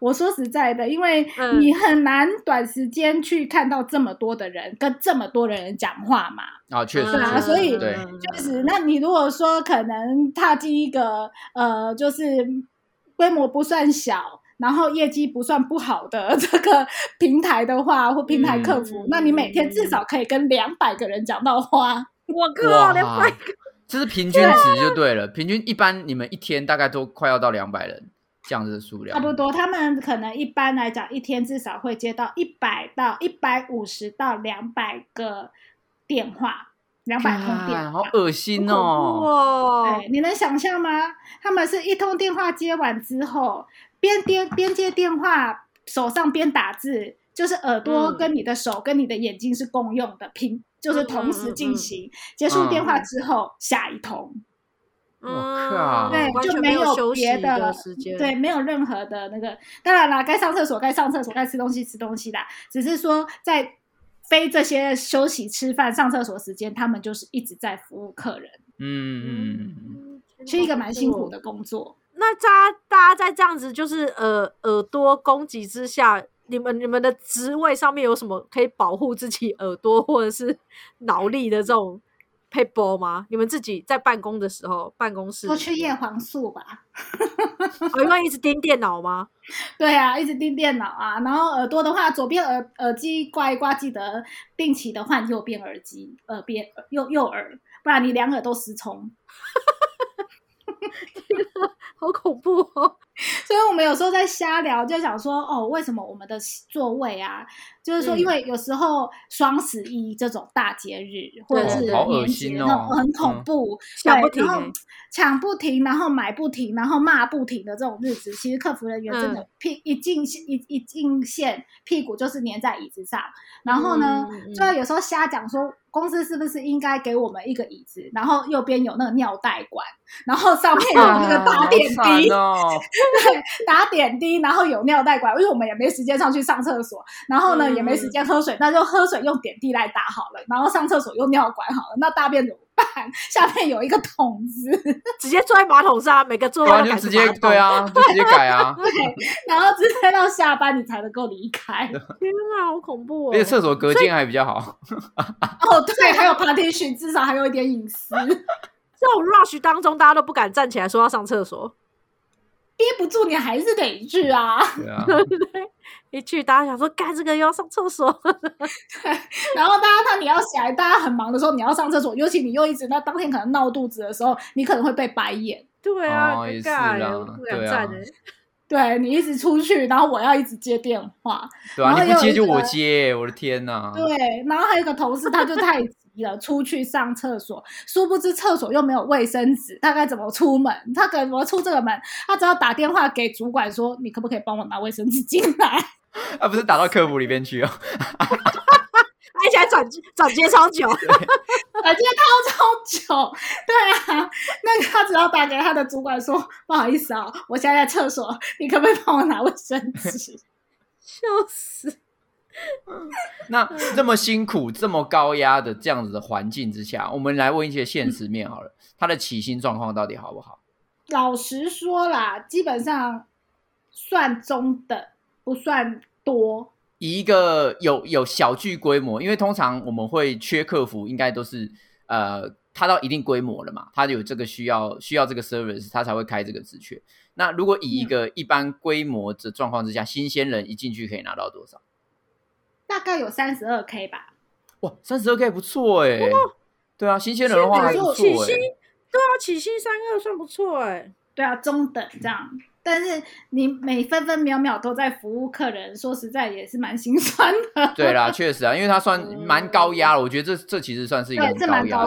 我说实在的，因为嗯你很难短时间去看到这么多的人跟这么多的人讲话嘛。啊，确实，对啊所以对，就是，那你如果说可能踏进一个呃，就是规模不算小，然后业绩不算不好的 <laughs> 这个平台的话，或平台客服，嗯那你每天至少可以跟两百个人讲到话。<laughs> 我靠，两百个，这是平均值就对了。平均一般你们一天大概都快要到两百人这样子的数量，差不多，他们可能一般来讲，一天至少会接到一百到一百五十到两百个电话，两百通电话。好恶心哦！你能想象吗？他们是一通电话接完之后，边边边接电话，手上边打字，就是耳朵嗯跟你的手跟你的眼睛是共用的，平就是同时进行。结嗯束电话之后，下一通，我靠对，就没有休息别的的时间。对，没有任何的那个。当然啦，该上厕所该上厕所，该吃东西吃东西啦。只是说在非这些休息、吃饭、上厕所时间，他们就是一直在服务客人，嗯嗯嗯，嗯，是一个蛮辛苦的工作。那大家大家在这样子就是呃耳朵攻击之下，你们你们的职位上面有什么可以保护自己耳朵或者是脑力的这种 paper 吗？你们自己在办公的时候，办公室多吃叶黄素吧。哦，因为一直盯电脑吗？<laughs> 对啊，一直盯电脑啊，然后耳朵的话，左边耳耳机挂一挂，记得定期的换右边耳机，耳边右右耳，不然你两耳都失聪。<laughs> 好恐怖哦！所以我们有时候在瞎聊，就想说，哦，为什么我们的座位啊，就是说，嗯。因为有时候双十一这种大节日，或者是对好恶年节心哦。那种很恐嗯。怖，抢不对，然后停欸。抢不停，然后买不停，然后骂不停的这种日子，其实客服人员真的嗯。屁一进一一进线，屁股就是粘在椅子上。然后呢，就有时候瞎讲说，公司是不是应该给我们一个椅子，然后右边有那个尿袋管，然后上面有那个打点滴，哦，对，<laughs> 打点滴，然后有尿袋管，因为我们也没时间上去上厕所，然后呢、嗯也没时间喝水，那就喝水用点滴来打好了，然后上厕所用尿管好了，那大便怎么办？<laughs> 下面有一个桶子，<laughs> 直接坐在马桶上，每个座对啊，位都就直接对，啊，就直接改啊。<laughs> 对然后直接到下班你才能够离开。天啊，好恐怖哦！而且厕所隔间还比较好，哦，对，还有 partition，至少还有一点隐私，这种 rush 当中，大家都不敢站起来说要上厕所，憋不住你还是得去啊。对啊，<laughs> 一去大家想说，干这个又要上厕所，对 <laughs> 然后大家他你要起来，大家很忙的时候你要上厕所，尤其你又一直那当天可能闹肚子的时候，你可能会被白眼。对啊，尴尬对啊站欸 <laughs> 对你一直出去，然后我要一直接电话，对啊，然后你不接就我接，我的天哪！对，然后还有一个同事，他就太急了，出去上厕所，殊不知厕所又没有卫生纸，他该怎么出门？他怎么出这个门？他只要打电话给主管说：“你可不可以帮我拿卫生纸进来 <laughs> 啊，不是打到客服里面去哦。而且还转转接超久，？” <laughs> 转接超超久，对啊，那个他只要打给他的主管说：“不好意思啊，我现在在厕所，你可不可以帮我拿卫生纸 <laughs> 笑死！那这么辛苦、这么高压的这样子的环境之下，我们来问一些现实面好了，他的起薪状况到底好不好？？”老实说啦，基本上算中等，不算多。以一个有有小具规模，因为通常我们会缺客服，应该都是呃，他到一定规模了嘛，他有这个需要需要这个 service，他才会开这个职缺。那如果以一个一般规模的状况之下，新鲜人一进去可以拿到多少？大概有三十二 K 吧。哇，三十二 K 不错哎。对啊，新鲜人的话还不错起薪，对啊，起薪三二算不错哎。对啊，中等这样。但是你每分分秒秒都在服务客人，说实在也是蛮心酸的。对啦，<laughs> 确实啊，因为他算蛮高压了，我觉得这这其实算是一个高压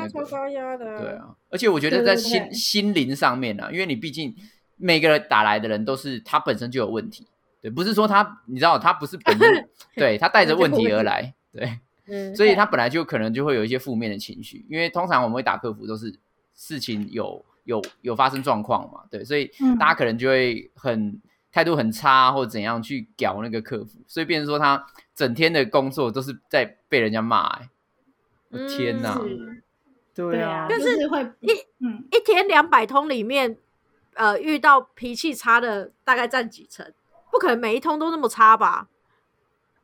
的，超高压的。对啊，而且我觉得在心心灵上面呢，因为你毕竟每个人打来的人都是他本身就有问题，对，不是说他你知道他不是本身 <laughs> 对他带着问题而来，对，所以他本来就可能就会有一些负面的情绪，因为通常我们会打客服都是事情有。有有发生状况嘛？对，所以大家可能就会很态度很差，或怎样去屌那个客服，所以变成说他整天的工作都是在被人家骂。哎，天哪！对啊，但是会一嗯一天两百通里面，呃，遇到脾气差的大概占几成？不可能每一通都那么差吧？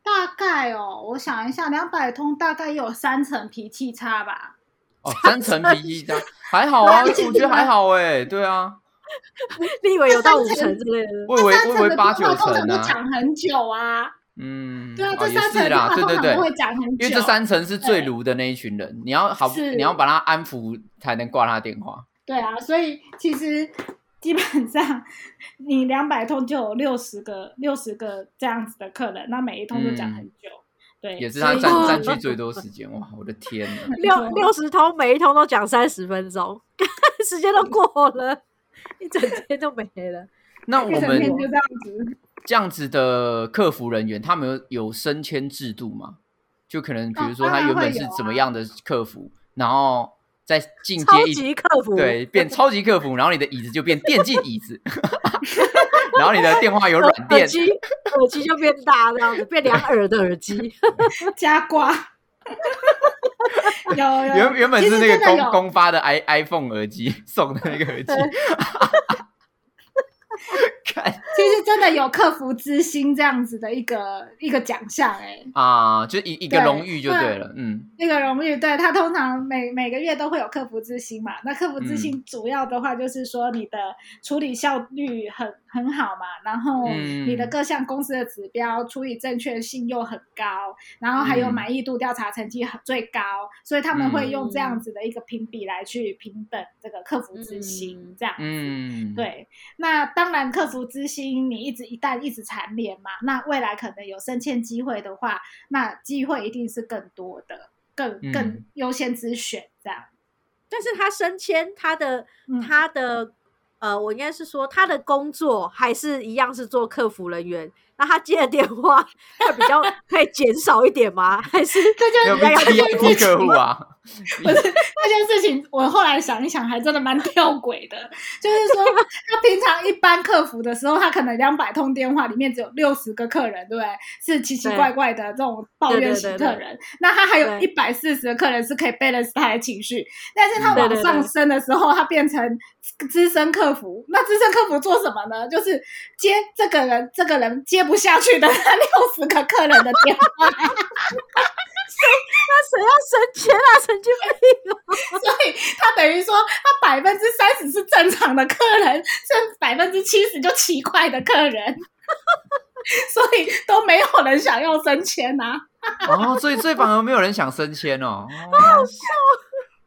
大概哦，我想一下，两百通大概有三层脾气差吧。哦，三层脾气差还好啊，我觉得还好哎，对啊，<laughs> 你以为有到五层之类的？我以为我以为八九层啊，讲很久啊，嗯，对啊，这三层啦，对对对，会讲很久，因为这三层是最炉的那一群人，你要好，你要把他安抚才能挂他电话。对啊，所以其实基本上你两百通就有六十个六十个这样子的客人，那每一通都讲很久。对，也是他占占据最多时间哇！我的天呐，<laughs> 六六十通，每一通都讲三十分钟，<laughs> 时间都过了，一整天都没了。<laughs> 那我们就这样子，这样子的客服人员，他们有有升迁制度吗？就可能比如说他原本是怎么样的客服，然后再进阶一级客服，对，<laughs> 变超级客服，然后你的椅子就变电竞椅子。<laughs> 然后你的电话有软垫，耳机耳机就变大这样子，变两耳的耳机 <laughs> 加挂。有原原本是那个公公发的 i iPhone 耳机送的那个耳机。<laughs> 其实真的有客服之星这样子的一个一个奖项哎啊，就一一个荣誉就对了，嗯，一个荣誉，对他通常每每个月都会有客服之星嘛。那客服之星主要的话就是说你的处理效率很很好嘛，然后你的各项公司的指标处理正确性又很高，然后还有满意度调查成绩很最高，所以他们会用这样子的一个评比来去平等这个客服之星这样子。对，那当然客服之星。你一直一旦一直蝉联嘛，那未来可能有升迁机会的话，那机会一定是更多的，更更优先之选这样。但是他升迁，他的他的呃，我应该是说他的工作还是一样是做客服人员。那他接的电话 <laughs> 会比较 <laughs> 可以减少一点吗？还是这就是这件事情啊？<laughs> 不是那件事情，我后来想一想，还真的蛮吊诡的。就是说，他平常一般客服的时候，他可能两百通电话里面只有六十个客人，对不对？是奇奇怪怪的这种抱怨型客人。那他还有一百四十个客人是可以 balance 他的情绪。但是他往上升的时候，他变成资深客服。那资深客服做什么呢？就是接这个人，这个人接。不下去的那六十个客人的电话，<laughs> 谁那谁要升迁啊？神经病！所以他等于说，他百分之三十是正常的客人，剩百分之七十就奇怪的客人，所以都没有人想要升迁呐。哦，所以所以反而没有人想升迁哦，好好笑。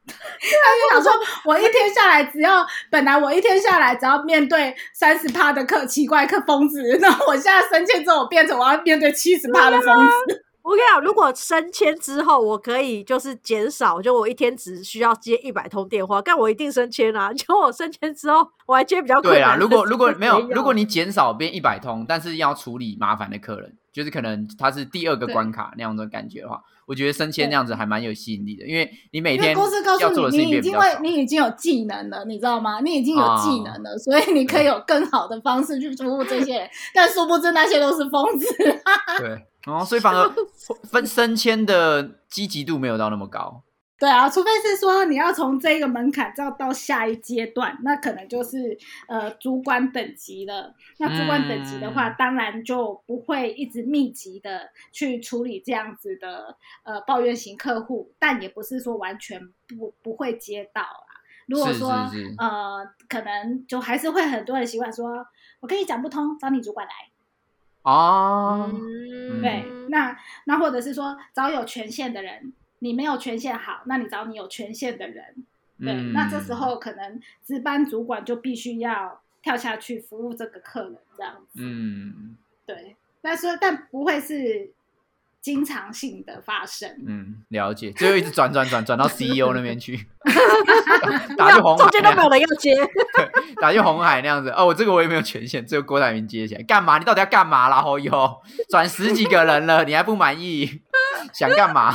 他就想说，我一天下来只要本来我一天下来只要面对三十趴的客奇怪客疯子，那我现在升迁之后变成我要面对七十趴的疯子。我跟你讲，如果升迁之后我可以就是减少，就我一天只需要接一百通电话，但我一定升迁啊！<laughs> 就我升迁之后我还接比较对啊。如果如果没有，如果你减少变一百通，但是要处理麻烦的客人，就是可能他是第二个关卡那样的感觉的话。我觉得升迁那样子还蛮有吸引力的，因为你每天公司告诉你，你已经会，你已经有技能了，你知道吗？你已经有技能了，所以你可以有更好的方式去 <laughs> 服务这些人。但殊不知那些都是疯子。<laughs> 对，哦，所以反而分升迁的积极度没有到那么高。对啊，除非是说你要从这个门槛再到下一阶段，那可能就是呃主管等级了。那主管等级的话，嗯当然就不会一直密集的去处理这样子的呃抱怨型客户，但也不是说完全不不会接到啦。如果是说呃，可能就还是会很多人习惯说，我跟你讲不通，找你主管来。哦，嗯对，那那或者是说找有权限的人，你没有权限好，那你找你有权限的人。对，嗯那这时候可能值班主管就必须要跳下去服务这个客人，这样子。嗯对，但是但不会是经常性的发生。嗯，了解，最后一直转转转转到 <laughs> CEO 那边去，<laughs> 打去红海中间都没有，人要接，<laughs> 打去红海那样子。哦，我这个我也没有权限，只有郭台铭接起来，干嘛？你到底要干嘛啦？侯友转十几个人了，你还不满意？想干嘛？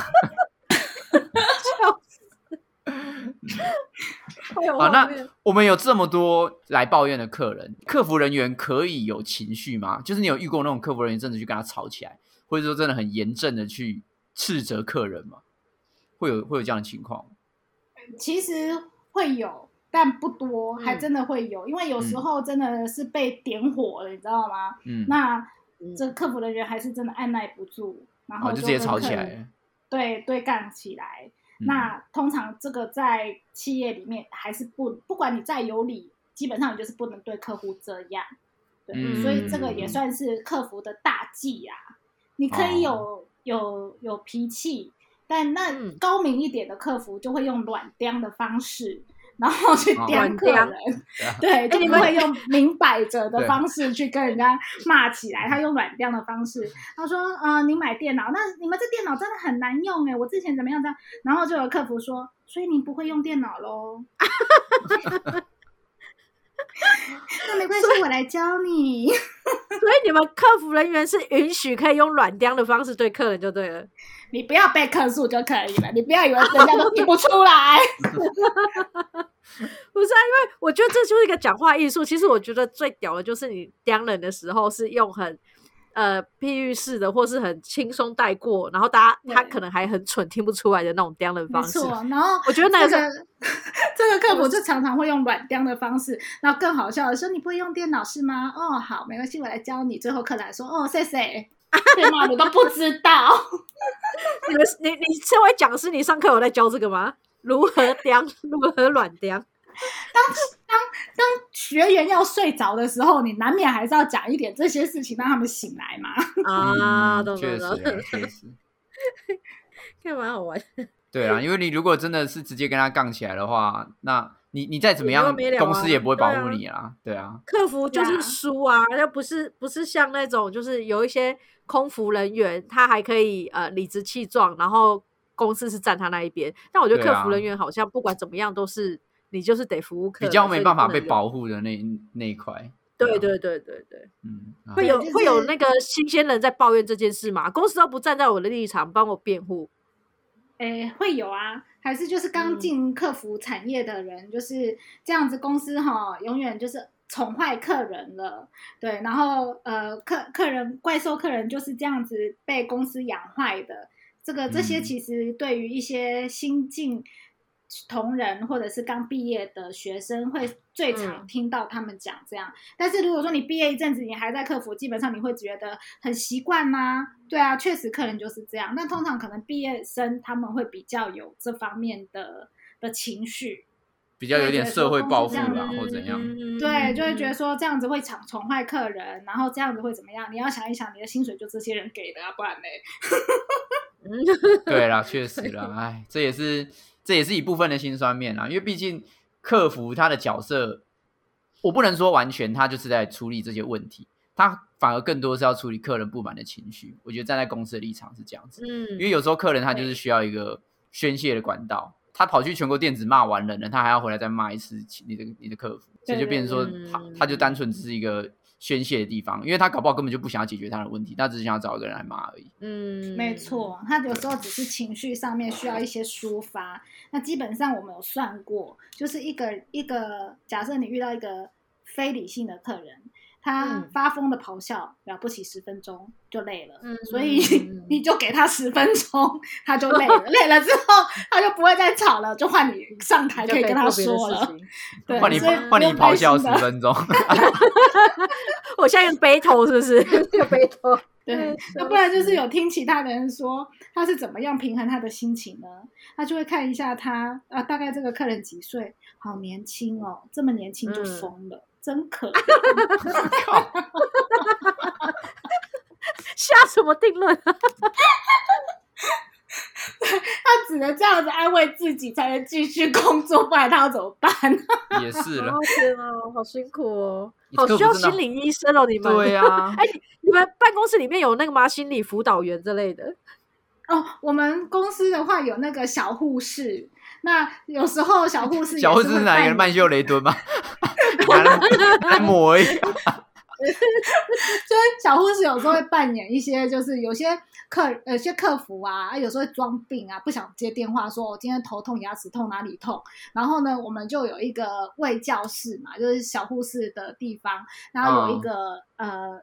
好，好那我们有这么多来抱怨的客人，客服人员可以有情绪吗？就是你有遇过那种客服人员真的去跟他吵起来，或者说真的很严正的去斥责客人吗？会有会有这样的情况？其实会有，但不多，还嗯真的会有，因为有时候真的是被点火了，你知道吗？嗯，那嗯这客服人员还是真的按耐不住，然后哦，就直接吵起来了。对对干起来。嗯那通常这个在企业里面还是不，不管你再有理，基本上你就是不能对客户这样。对，嗯所以这个也算是客服的大忌啊。你可以有、哦有有脾气，但那嗯高明一点的客服就会用软刁的方式，然后去哦刁客人。<laughs> 对就你们不会用明摆着的方式去跟人家骂起来，他用软调的方式，<laughs> 他说：“呃，你买电脑，那你们这电脑真的很难用哎，我之前怎么样这样？”然后就有客服说：“所以你不会用电脑喽？” <laughs> 那没关系，我来教你。<laughs> 所以你们客服人员是允许可以用软刁的方式对客人就对了。你不要被客诉就可以了，你不要以为人家都听不出来。<laughs> 不是啊，因为我觉得这就是一个讲话艺术。其实我觉得最屌的就是你刁人的时候是用很呃譬喻式的，或是很轻松带过，然后大家他可能还很蠢听不出来的那种刁人没方式。错，然后我觉得那个这是个这个客服就常常会用软刁的方式，然后更好笑的说：“你不会用电脑是吗？哦，好，没关系，我来教你。”最后客人还说：“哦，谢谢。”对吗？你都不知道。你们你你身为讲师，你上课有在教这个吗？如何 <laughs> 刁，如何软刁？当当学员要睡着的时候，你难免还是要讲一点这些事情，让他们醒来嘛。<laughs> 啊，嗯确懂懂懂，实啊确实。<laughs> 看蛮好玩。对啊，因为你如果真的是直接跟他杠起来的话，那你你再怎么样公司也不会保护你啦。对啊，客服就是输啊，那不是不是像那种就是有一些空服人员，他还可以呃理直气壮，然后公司是站他那一边。但我觉得客服人员好像不管怎么样都是你就是得服务客人，比较没办法被。保护的那那一块。啊，对对对对对，嗯，啊会有就是会有那个新鲜人在抱怨这件事吗？公司都不站在我的立场帮我辩护。诶，会有啊，还是就是刚嗯进客服产业的人，就是这样子，公司哈永远就是宠坏客人了，对，然后呃客客人怪兽客人就是这样子被公司养坏的，这个这些嗯其实对于一些新进同仁或者是刚毕业的学生，会最常嗯听到他们讲这样。但是如果说你毕业一阵子，你还在客服，基本上你会觉得很习惯吗？对啊，确实客人就是这样。那通常可能毕业生他们会比较有这方面的的情绪，比较有点社会报复对啦，或怎样。嗯对，就会觉得说这样子会宠宠坏客人，然后这样子会怎么样？你要想一想，你的薪水就这些人给的啊，不然嘞。<laughs> 对啦，确实啦，哎，这也是这也是一部分的辛酸面啊，因为毕竟客服他的角色，我不能说完全他就是在处理这些问题，他反而更多是要处理客人不满的情绪。我觉得站在公司的立场是这样子，嗯因为有时候客人他就是需要一个宣泄的管道，他跑去全国电子骂完人了，他还要回来再骂一次你的你的客服，所以就变成说他嗯他就单纯只是一个宣泄的地方，因为他搞不好根本就不想要解决他的问题，他只是想要找一个人来骂而已。嗯，没错，他有时候只是情绪上面需要一些抒发。那基本上我们有算过，就是一个一个，假设你遇到一个非理性的客人，他嗯发疯的咆哮，了不起十分钟就累了，嗯所以你就给他十分钟，他就累了，累了之后他就不会再吵了，就换你上台就可以跟他说了。换你换你咆哮十分钟 <laughs> <laughs> 我现在用背头是不是？有 <laughs> 背头。对嗯，那不然就是有听其他的人说他是怎么样平衡他的心情呢？他就会看一下他啊，大概这个客人几岁，好年轻哦，这么年轻就嗯疯了，真可怜。<laughs> 下什么定论？<laughs> 他只能这样子安慰自己，才能继续工作，不然他要怎么办？<laughs> 也是了哦。天啊，好辛苦哦，好需要心理医生哦，你们。对啊，哎，你们办公室里面有那个吗？心理辅导员之类的？哦，我们公司的话有那个小护士，那有时候小护士小护士是哪一个？曼秀雷敦吗？拿来来抹一下。就是小护士有时候会扮演一些，就是有些客有些客服啊，啊有时候会装病啊，不想接电话，说我今天头痛、牙齿痛、哪里痛。然后呢，我们就有一个卫教室嘛，就是小护士的地方，然后有一个、呃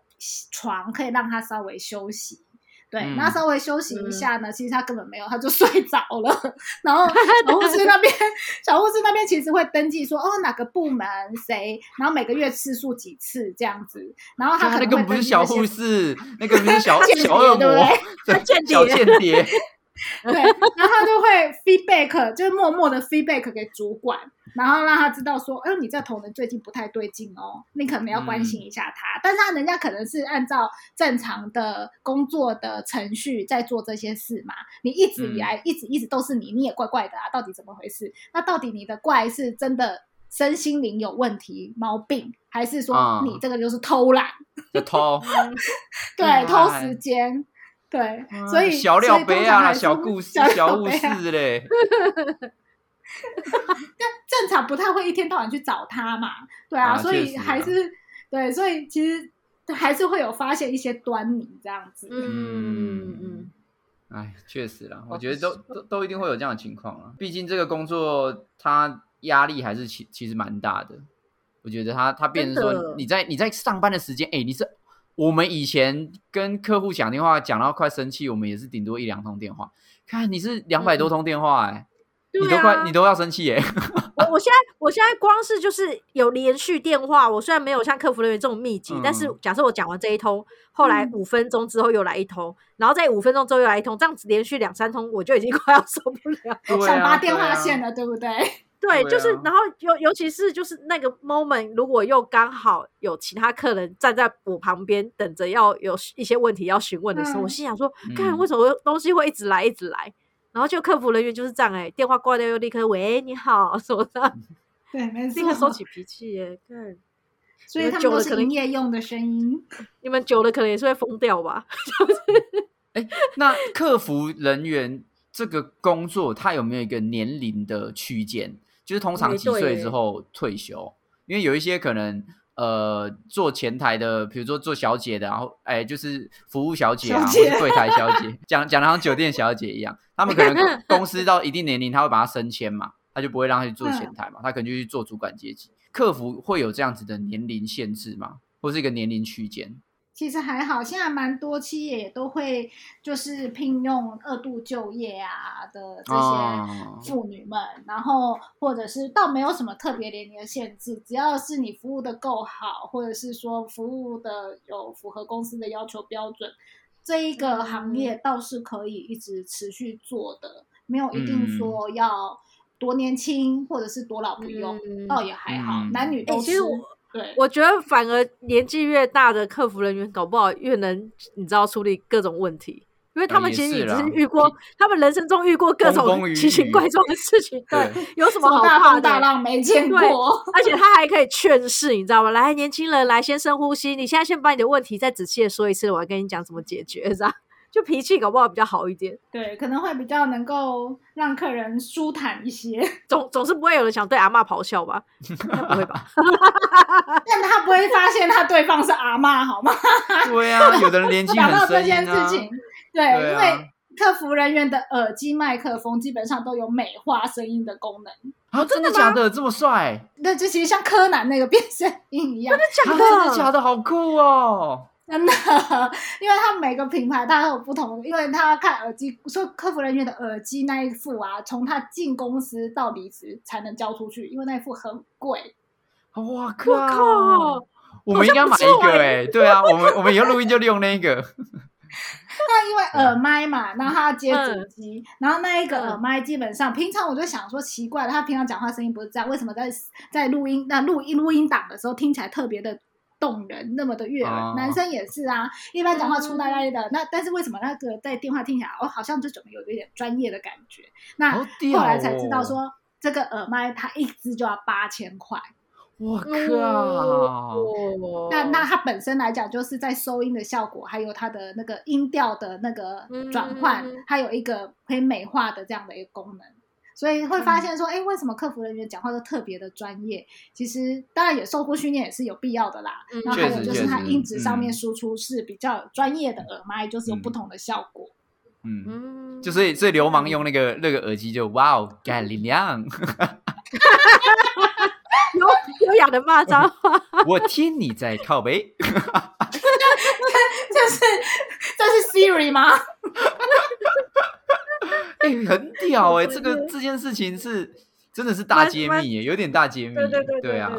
床可以让他稍微休息。对，嗯那稍微休息一下呢，其实他根本没有，他就 <laughs> 睡着了。然后 <laughs> 小护士那边，小护士那边其实会登记说，哦，哪个部门谁，然后每个月次数几次这样子。然后他那个不是小护士，<laughs> 那个不是小小恶魔对不对，对间谍小间谍。<laughs> 对，然后他就会 feedback，就是默默的 feedback 给主管，然后让他知道说，哎，你这同仁最近不太对劲哦，你可能要关心一下他。但是他人家可能是按照正常的工作的程序在做这些事嘛，你一直以来、一直一直都是你，你也怪怪的啊，到底怎么回事？那到底你的怪是真的身心灵有问题毛病，还是说嗯你这个就是偷懒？就偷，<laughs> 对，哎偷时间。对，所以小料杯啊，小故事，小小护料杯啊士嘞，<laughs> 但正常不太会一天到晚去找他嘛，对啊，啊所以还是对，所以其实还是会有发现一些端倪这样子。嗯嗯嗯，哎，确实啦，我哦觉得都都都一定会有这样的情况啊。毕竟这个工作它压力还是其其实蛮大的。我觉得他他变成说你在你在上班的时间，哎，你是我们以前跟客户讲电话讲到快生气，我们也是顶多一两通电话。看你是两百多通电话、哎、你都快啊你都要生气哎、我我现在我现在光是就是有连续电话，我虽然没有像客服人员这种密集，嗯但是假设我讲完这一通，后来嗯五分钟之后又来一通，然后再五分钟之后又来一通，这样子连续两三通，我就已经快要受不了。啊想拔电话线了，对不对？对，就是啊，然后尤尤其是就是那个 moment，如果又刚好有其他客人站在我旁边，等着要有一些问题要询问的时候，嗯我心想说，嗯看为什么东西会一直来一直来？然后就客服人员就是这样哎、电话挂掉又立刻喂你好什么的，<laughs> 对，没立刻收。起脾气耶、看所以他们可能营业用的声音。<laughs> 你们久了可能也是会疯掉吧？<laughs> 哎，那客服人员这个工作，他有没有一个年龄的区间？就是通常几岁之后退休？因为有一些可能呃做前台的，比如说做小姐的，然后哎就是服务小姐啊，姐或是柜台小姐，讲讲的好像酒店小姐一样，他们可能公司到一定年龄，他会把他升迁嘛，他就不会让他去做前台嘛，他可能就去做主管阶级。客服会有这样子的年龄限制吗？或是一个年龄区间？其实还好，现在蛮多企业也都会就是聘用二度就业啊的这哦。些妇女们，然后或者是倒没有什么特别年龄的限制，只要是你服务的够好，或者是说服务的有符合公司的要求标准，这一个行业倒是可以一直持续做的，没有一定说要多年轻或者是多老不用，嗯倒也还好，嗯。男女都吃。哎其实我对，我觉得反而年纪越大的客服人员，搞不好越能你知道处理各种问题。因为他们其实也只是遇过，他们人生中遇过各种奇形怪状的事情，对，有什么大好怕的？风大浪没见过。而且他还可以劝世，你知道吗？来，年轻人，来，先深呼吸。你现在先把你的问题再仔细的说一次，我要跟你讲怎么解决，这样就脾气搞不好比较好一点。对，可能会比较能够让客人舒坦一些，<laughs> 总总是不会有人想对阿嬷咆哮吧？不会吧？<laughs> 但他不会发现他对方是阿嬷，好吗？<laughs> 对啊，有的人年轻讲到很这件事情，对，对啊因为客服人员的耳机麦克风基本上都有美化声音的功能。啊，真的假的？这么帅？那就其实像柯南那个变声音一样，假的真的假的？好酷哦！真的，<laughs> 因为它每个品牌它都有不同，因为他要看耳机，说客服人员的耳机那一副啊，从他进公司到离职才能交出去，因为那一副很贵。哇靠！我靠！我们应该买一个哎、对啊，我们我们以后录音就利用那个。那因为耳麦嘛，然后他要接主机，然后那一个嗯耳麦基本上平常我就想说奇怪了，他平常讲话声音不是这样，为什么在在录音那录音录音档的时候听起来特别的动人，那么的悦耳？哦男生也是啊，一般讲话粗呆呆的，那但是为什么那个在电话听起来哦，好像就怎么有一点专业的感觉？那后来才知道说。这个耳麦它一支就要八千块，我靠！哦那那它本身来讲，就是在收音的效果，还有它的那个音调的那个转换，嗯它有一个可以美化的这样的一个功能，所以会发现说，哎、为什么客服人员讲话都特别的专业？其实当然也受过训练也是有必要的啦。嗯然后还有就是它音质上面嗯输出是比较有专业的耳麦，就是有不同的效果。嗯，嗯，就所以所以流氓用那个那个耳机就哇哦，干力量！有有氧的骂脏话，<laughs> 我听你在靠背。<laughs> 这是这是 Siri 吗？<laughs> <laughs> 哎、很屌哎、欸这个这件事情是真的是大揭秘耶，有点大揭秘耶。对对对对啊，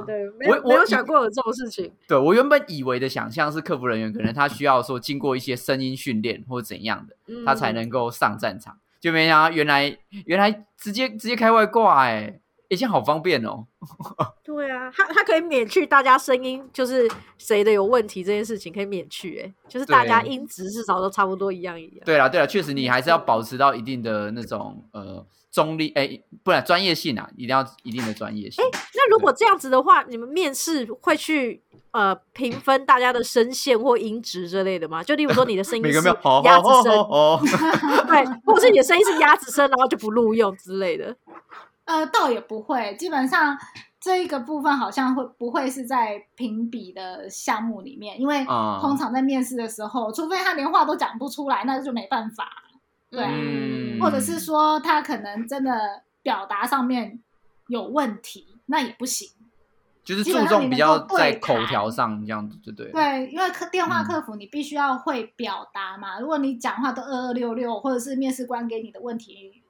我我有想过有这种事情。对我原本以为的想象是客服人员可能他需要说经过一些声音训练或者怎样的，嗯他才能够上战场，就没想到原来原来直接直接开外挂哎、以前好方便哦。<laughs> 对啊，它它可以免去大家声音就是谁的有问题这件事情可以免去、欸，就是大家音质至少都差不多一样一样。对啦对啦，确实你还是要保持到一定的那种呃中立哎，不然专业性啊，一定要一定的专业性。那如果这样子的话，你们面试会去呃评分大家的声线或音质之类的吗？就例如说你的声音 <laughs> 是鸭子声，<laughs> 对，或者是你的声音是鸭子声，然后就不录用之类的。呃，倒也不会，基本上这一个部分好像会不会是在评比的项目里面，因为啊通常在面试的时候，除非他连话都讲不出来，那就没办法。对啊嗯或者是说他可能真的表达上面有问题，那也不行。就是注重比较在口条上这样子，对不对？对，因为客电话嗯客服你必须要会表达嘛。如果你讲话都二二六六，或者是面试官给你的问题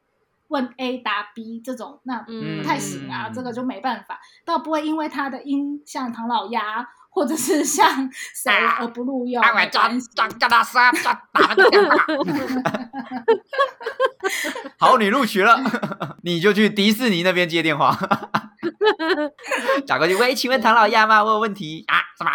问 A 答 B 这种，那嗯不太行啊，嗯这个就没办法。倒不会因为他的音像唐老鸭，或者是像谁而不录用。没关系抓嘎达沙抓打个电话。<laughs> <laughs> 好，你录取了，<laughs> 你就去迪士尼那边接电话，打过去。喂，请问唐老鸭吗？我有问题啊？什么？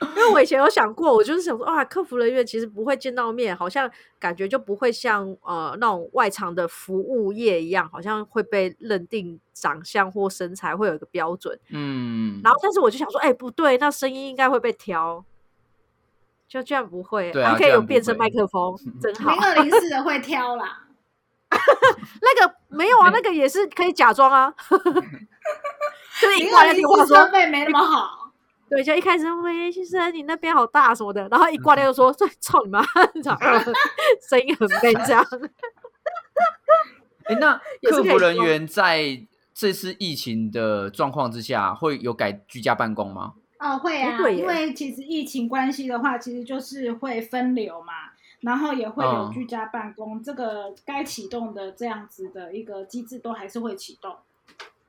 因为我以前有想过，我就是想说，哇，客服人员其实不会见到面，好像感觉就不会像呃那种外场的服务业一样，好像会被认定长相或身材会有一个标准。嗯，然后，但是我就想说，哎、不对，那声音应该会被挑，就居然不会，可以有变声麦克风，<laughs> 真好零。二零四的会挑啦。那个没有啊，那个也是可以假装啊，<laughs> 就是一零挂二零四在电话说设，备没那么好。对，就一开始喂先生，你那边好大什么的，然后一挂掉就说，这操你妈，<laughs> 这样 <laughs> 声音很悲 <laughs> 这样。哎，那客服人说员在这次疫情的状况之下，会有改居家办公吗？哦，会啊，因为其实疫情关系的话，其实就是会分流嘛，然后也会有嗯居家办公，这个该启动的这样子的一个机制都还是会启动。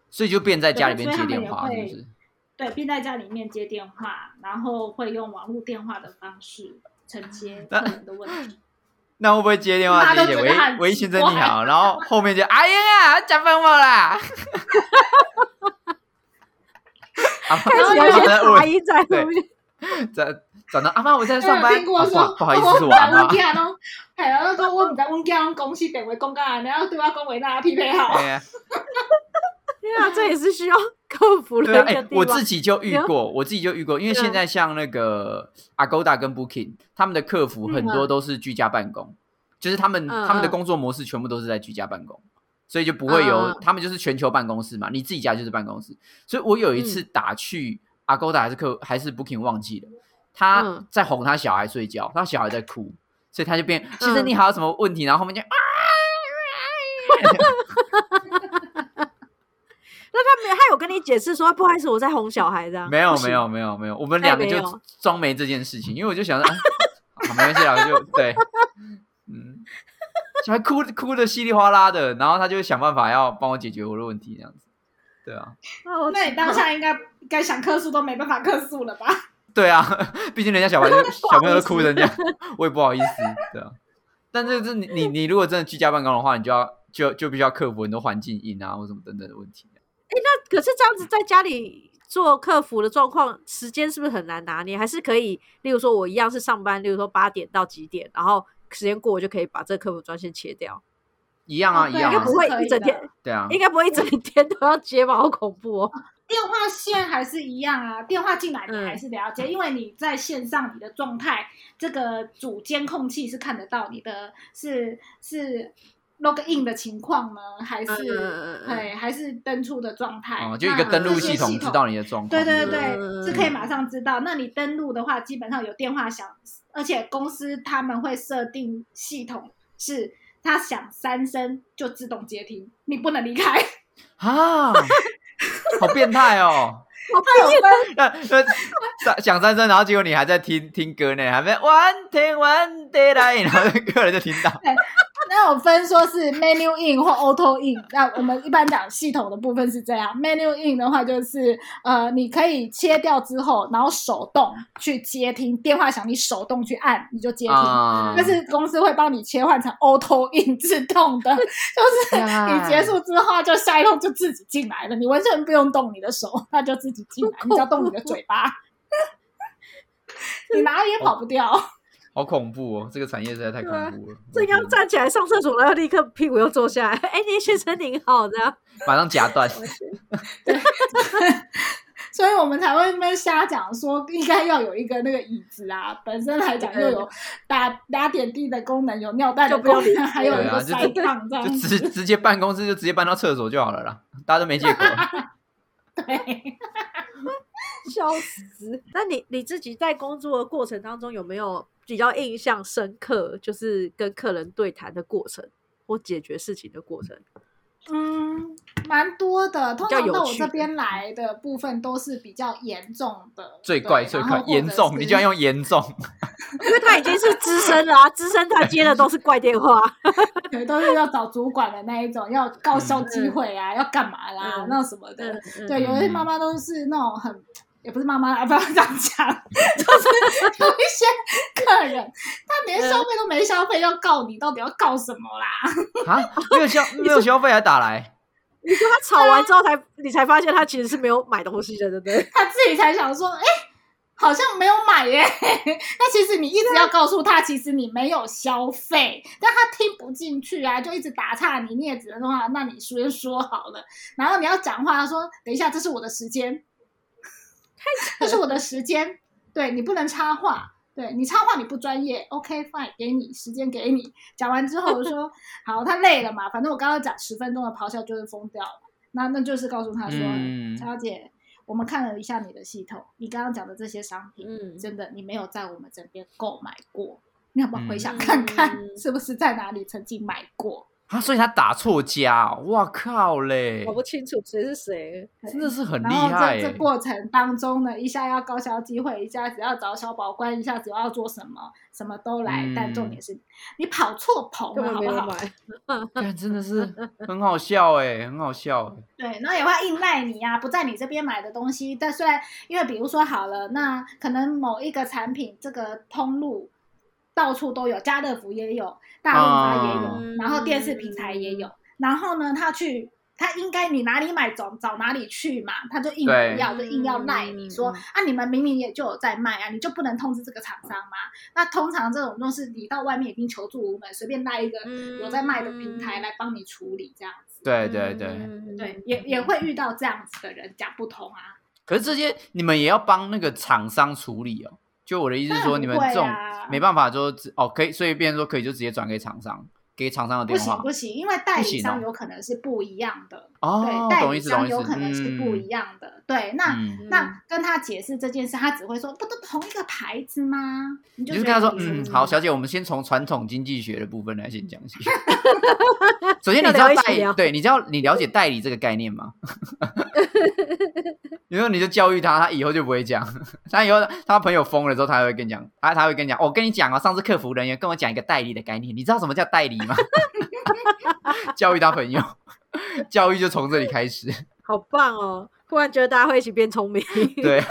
所以就变在家里对所以他们也面接电话，是不是？对，并在家里面接电话，然后会用网络电话的方式承接客人的问题。<laughs> 那会不会接电话大家接一接？喂都觉得很喂，奇先生你怪好，然后后面就哎呀，加班我啦。<laughs> 啊，开始有一些然后在问，杂音在后面，在找到阿妈，我在上班。有听过说，啊不好不好意思，我是我阿妈阮。囝拢，系啊，我讲我唔知阮囝拢公司电话讲到安尼，然后对我讲话那匹配好。哎呀 <laughs> 天啊，这也是需要克 <laughs> 服对啊，人 <laughs> 的哎，我。自己就遇过，我自己就遇过，因为现在像那个 Agoda 跟 Booking，他们的客服很多都是居家办公，就是他们嗯他们的嗯。工作模式全部都是在居家办公，所以就不会有他们就是全球办公室嘛，你自己家就是办公室。所以我有一次嗯。打去 Agoda 还是客还是 Booking 忘记了，他嗯。在哄他小孩睡觉，他小孩在哭，所以他就变先生你还，有什么问题？然后后面就啊，<laughs> 那他没他有跟你解释说，不好意思，我在哄小孩这样？没有没有没有没有，我们两个就装没这件事情，因为我就想说，啊 <laughs> 好没关系啦，就对，嗯，小孩哭哭的稀里哗啦的，然后他就想办法要帮我解决我的问题，这样子，对啊，哦那你当下应该该想克诉都没办法克诉了吧？对啊，<laughs> 毕竟人家小孩就 <laughs> 小朋友都哭人家，我也不好意思，对啊。但这是你你你如果真的居家办公的话，你就要就就必须要克服很多环境音啊或什么等等的问题。可是这样子在家里做客服的状况，时间是不是很难拿捏？还是可以，例如说我一样是上班，例如说八点到几点，然后时间过我就可以把这个客服专线切掉，一样啊，哦对应该不，会一整天，对啊，应该不会一整天都要接吧？好恐怖哦！电话线还是一样啊，电话进来你嗯还是得要接，因为你在线上你的状态，这个主监控器是看得到你的是是 log in 的情况呢，还是对还是登出的状态？哦，就一个登录系系统知道你的状况。对对不对嗯，是可以马上知道。那你登录的话，基本上有电话响，而且公司他们会设定系统是它响三声就自动接听，你不能离开。啊，<laughs> 好变态哦！它有分那那响响三声，然后结果你还在听听歌呢，还没 one ten one day 来，然后那客人就听到。那有分说是 menu in 或 auto in，那我们一般讲系统的部分是这样，menu in 的话就是呃，你可以切掉之后，然后手动去接听电话响，你手动去按你就接听。啊但是公司会帮你切换成 auto in 自动的，<laughs> 就是你结束之后，就下一通就自己进来了，你完全不用动你的手，它就自己进来，你只要动你的嘴巴，你哪里也跑不掉。好恐怖哦！这个产业实在太恐怖了。正要站起来上厕所，然后立刻屁股又坐下来。<laughs> 哎，聂先生您好，这样马上夹断。<laughs> 所以我们才会那边瞎讲说，应该要有一个那个椅子啊，本身来讲又有打打点滴的功能，有尿袋的就不用理功能，还有一个塞烫这样就。直直接办公室就直接搬到厕所就好了啦，大家都没借口。<laughs> 对，笑死。那你你自己在工作的过程当中，有没有比较印象深刻，就是跟客人对谈的过程或解决事情的过程？嗯，蛮多的。通常到我这边来的部分都是比较严重的，最怪最怪，严重，你居然用严重，<laughs> 因为他已经是资深了啊，资深他接的都是怪电话。<laughs> 对，都是要找主管的那一种，要告销机会啊，要干嘛啦，嗯那什么的。嗯对，有嗯些妈妈都是那种很，也不是妈妈啦，不要这样讲，<laughs> 就是有一些客人，他连消费都没消费，要告你，到底要告什么啦？<laughs> 啊，没有消没有消费还打来，<laughs> 你说他吵完之后才，你才发现他其实是没有买东西的，对不对？他自己才想说，哎、好像没有买耶。那其实你一直要告诉他，其实你没有消费，但他听不进去啊，就一直打岔你，你也只能说啊，那你先说好了。然后你要讲话，他说等一下，这是我的时间，<laughs> 这是我的时间，对你不能插话。对你插话你不专业，OK fine，给你时间给你。讲完之后我说 <laughs> 好，他累了嘛，反正我刚刚讲十分钟的咆哮就是疯掉了。那那就是告诉他说，嗯小姐，我们看了一下你的系统，你刚刚讲的这些商品，嗯真的你没有在我们这边购买过，你要不要回想看看，嗯是不是在哪里曾经买过？啊，所以他打错家哦，哇靠嘞我，不清楚谁是谁。真的是很厉然后害耶。这这过程当中呢，一下要高销机会，一下子要找小保官，一下子要做什么，什么都来。嗯但重点是你跑错棚了，<laughs> 好不好？没有买，看真的是很好笑哎，很好笑哎。对，然后也会硬赖你呀、不在你这边买的东西。但虽然因为比如说好了，那可能某一个产品这个通路到处都有，家乐福也有，大润发也有，嗯然后电视平台也有。然后呢，他去他应该你哪里买找找哪里去嘛，他就硬不要，就硬要赖你说、啊，你们明明也就有在卖啊，你就不能通知这个厂商吗？那通常这种都是你到外面已经求助无门，随便赖一个嗯有在卖的平台来帮你处理这样子。对对对，嗯对，也也会遇到这样子的人讲不通啊。可是这些你们也要帮那个厂商处理哦。就我的意思是说，你们这种啊。没办法就只哦可以，所以变成说可以就直接转给厂商，给厂商的电话？行不行，因为代理商有可能是不一样的，哦对，，代理懂意思，懂商意思，有可能是不一嗯。样的，对，那。嗯，那跟他解释这件事，他只会说不都同一个牌子吗？你就跟他说，嗯，好，小姐，我们先从传统经济学的部分来先讲起。<laughs> 首先，你知道代对，你知道你了解代理这个概念吗？<laughs> 然后你就教育他，他以后就不会讲。他以后他朋友疯了之后，他还会跟你讲，他他会跟你讲，我跟你讲啊，上次客服人员跟我讲一个代理的概念，你知道什么叫代理吗？<laughs> 教育他朋友，<laughs> 教育就从这里开始。<laughs> 好棒哦！忽然觉得大家会一起变聪明。<laughs> 对，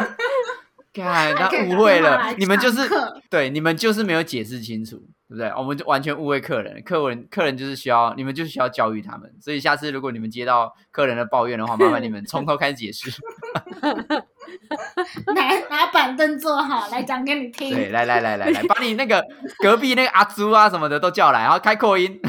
看他误会了你们就是对，你们就是没有解释清楚，对不对？我们就完全误会客人，客人客人就是需要你们就是需要教育他们，所以下次如果你们接到客人的抱怨的话，麻烦你们从头开始解释。拿拿板凳坐好来讲给你听。对，来来来来来，把你那个隔壁那个阿朱啊什么的都叫来，然后开扩音。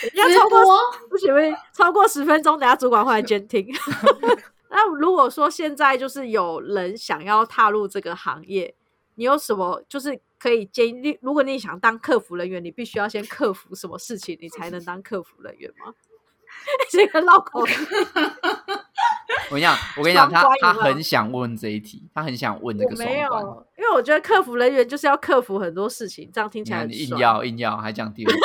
直要超过播不行超过十分钟，等下主管会来监听。<laughs> <laughs> 那如果说现在就是有人想要踏入这个行业，你有什么就是可以建议？如果你想当客服人员，你必须要先克服什么事情，你才能当客服人员吗？<laughs> 这个绕口令，我跟你讲，我跟你讲，他他很想问这一题，他很想问这个双没关。有，因为我觉得客服人员就是要克服很多事情，这样听起来你硬要硬要，还讲第二次。<laughs>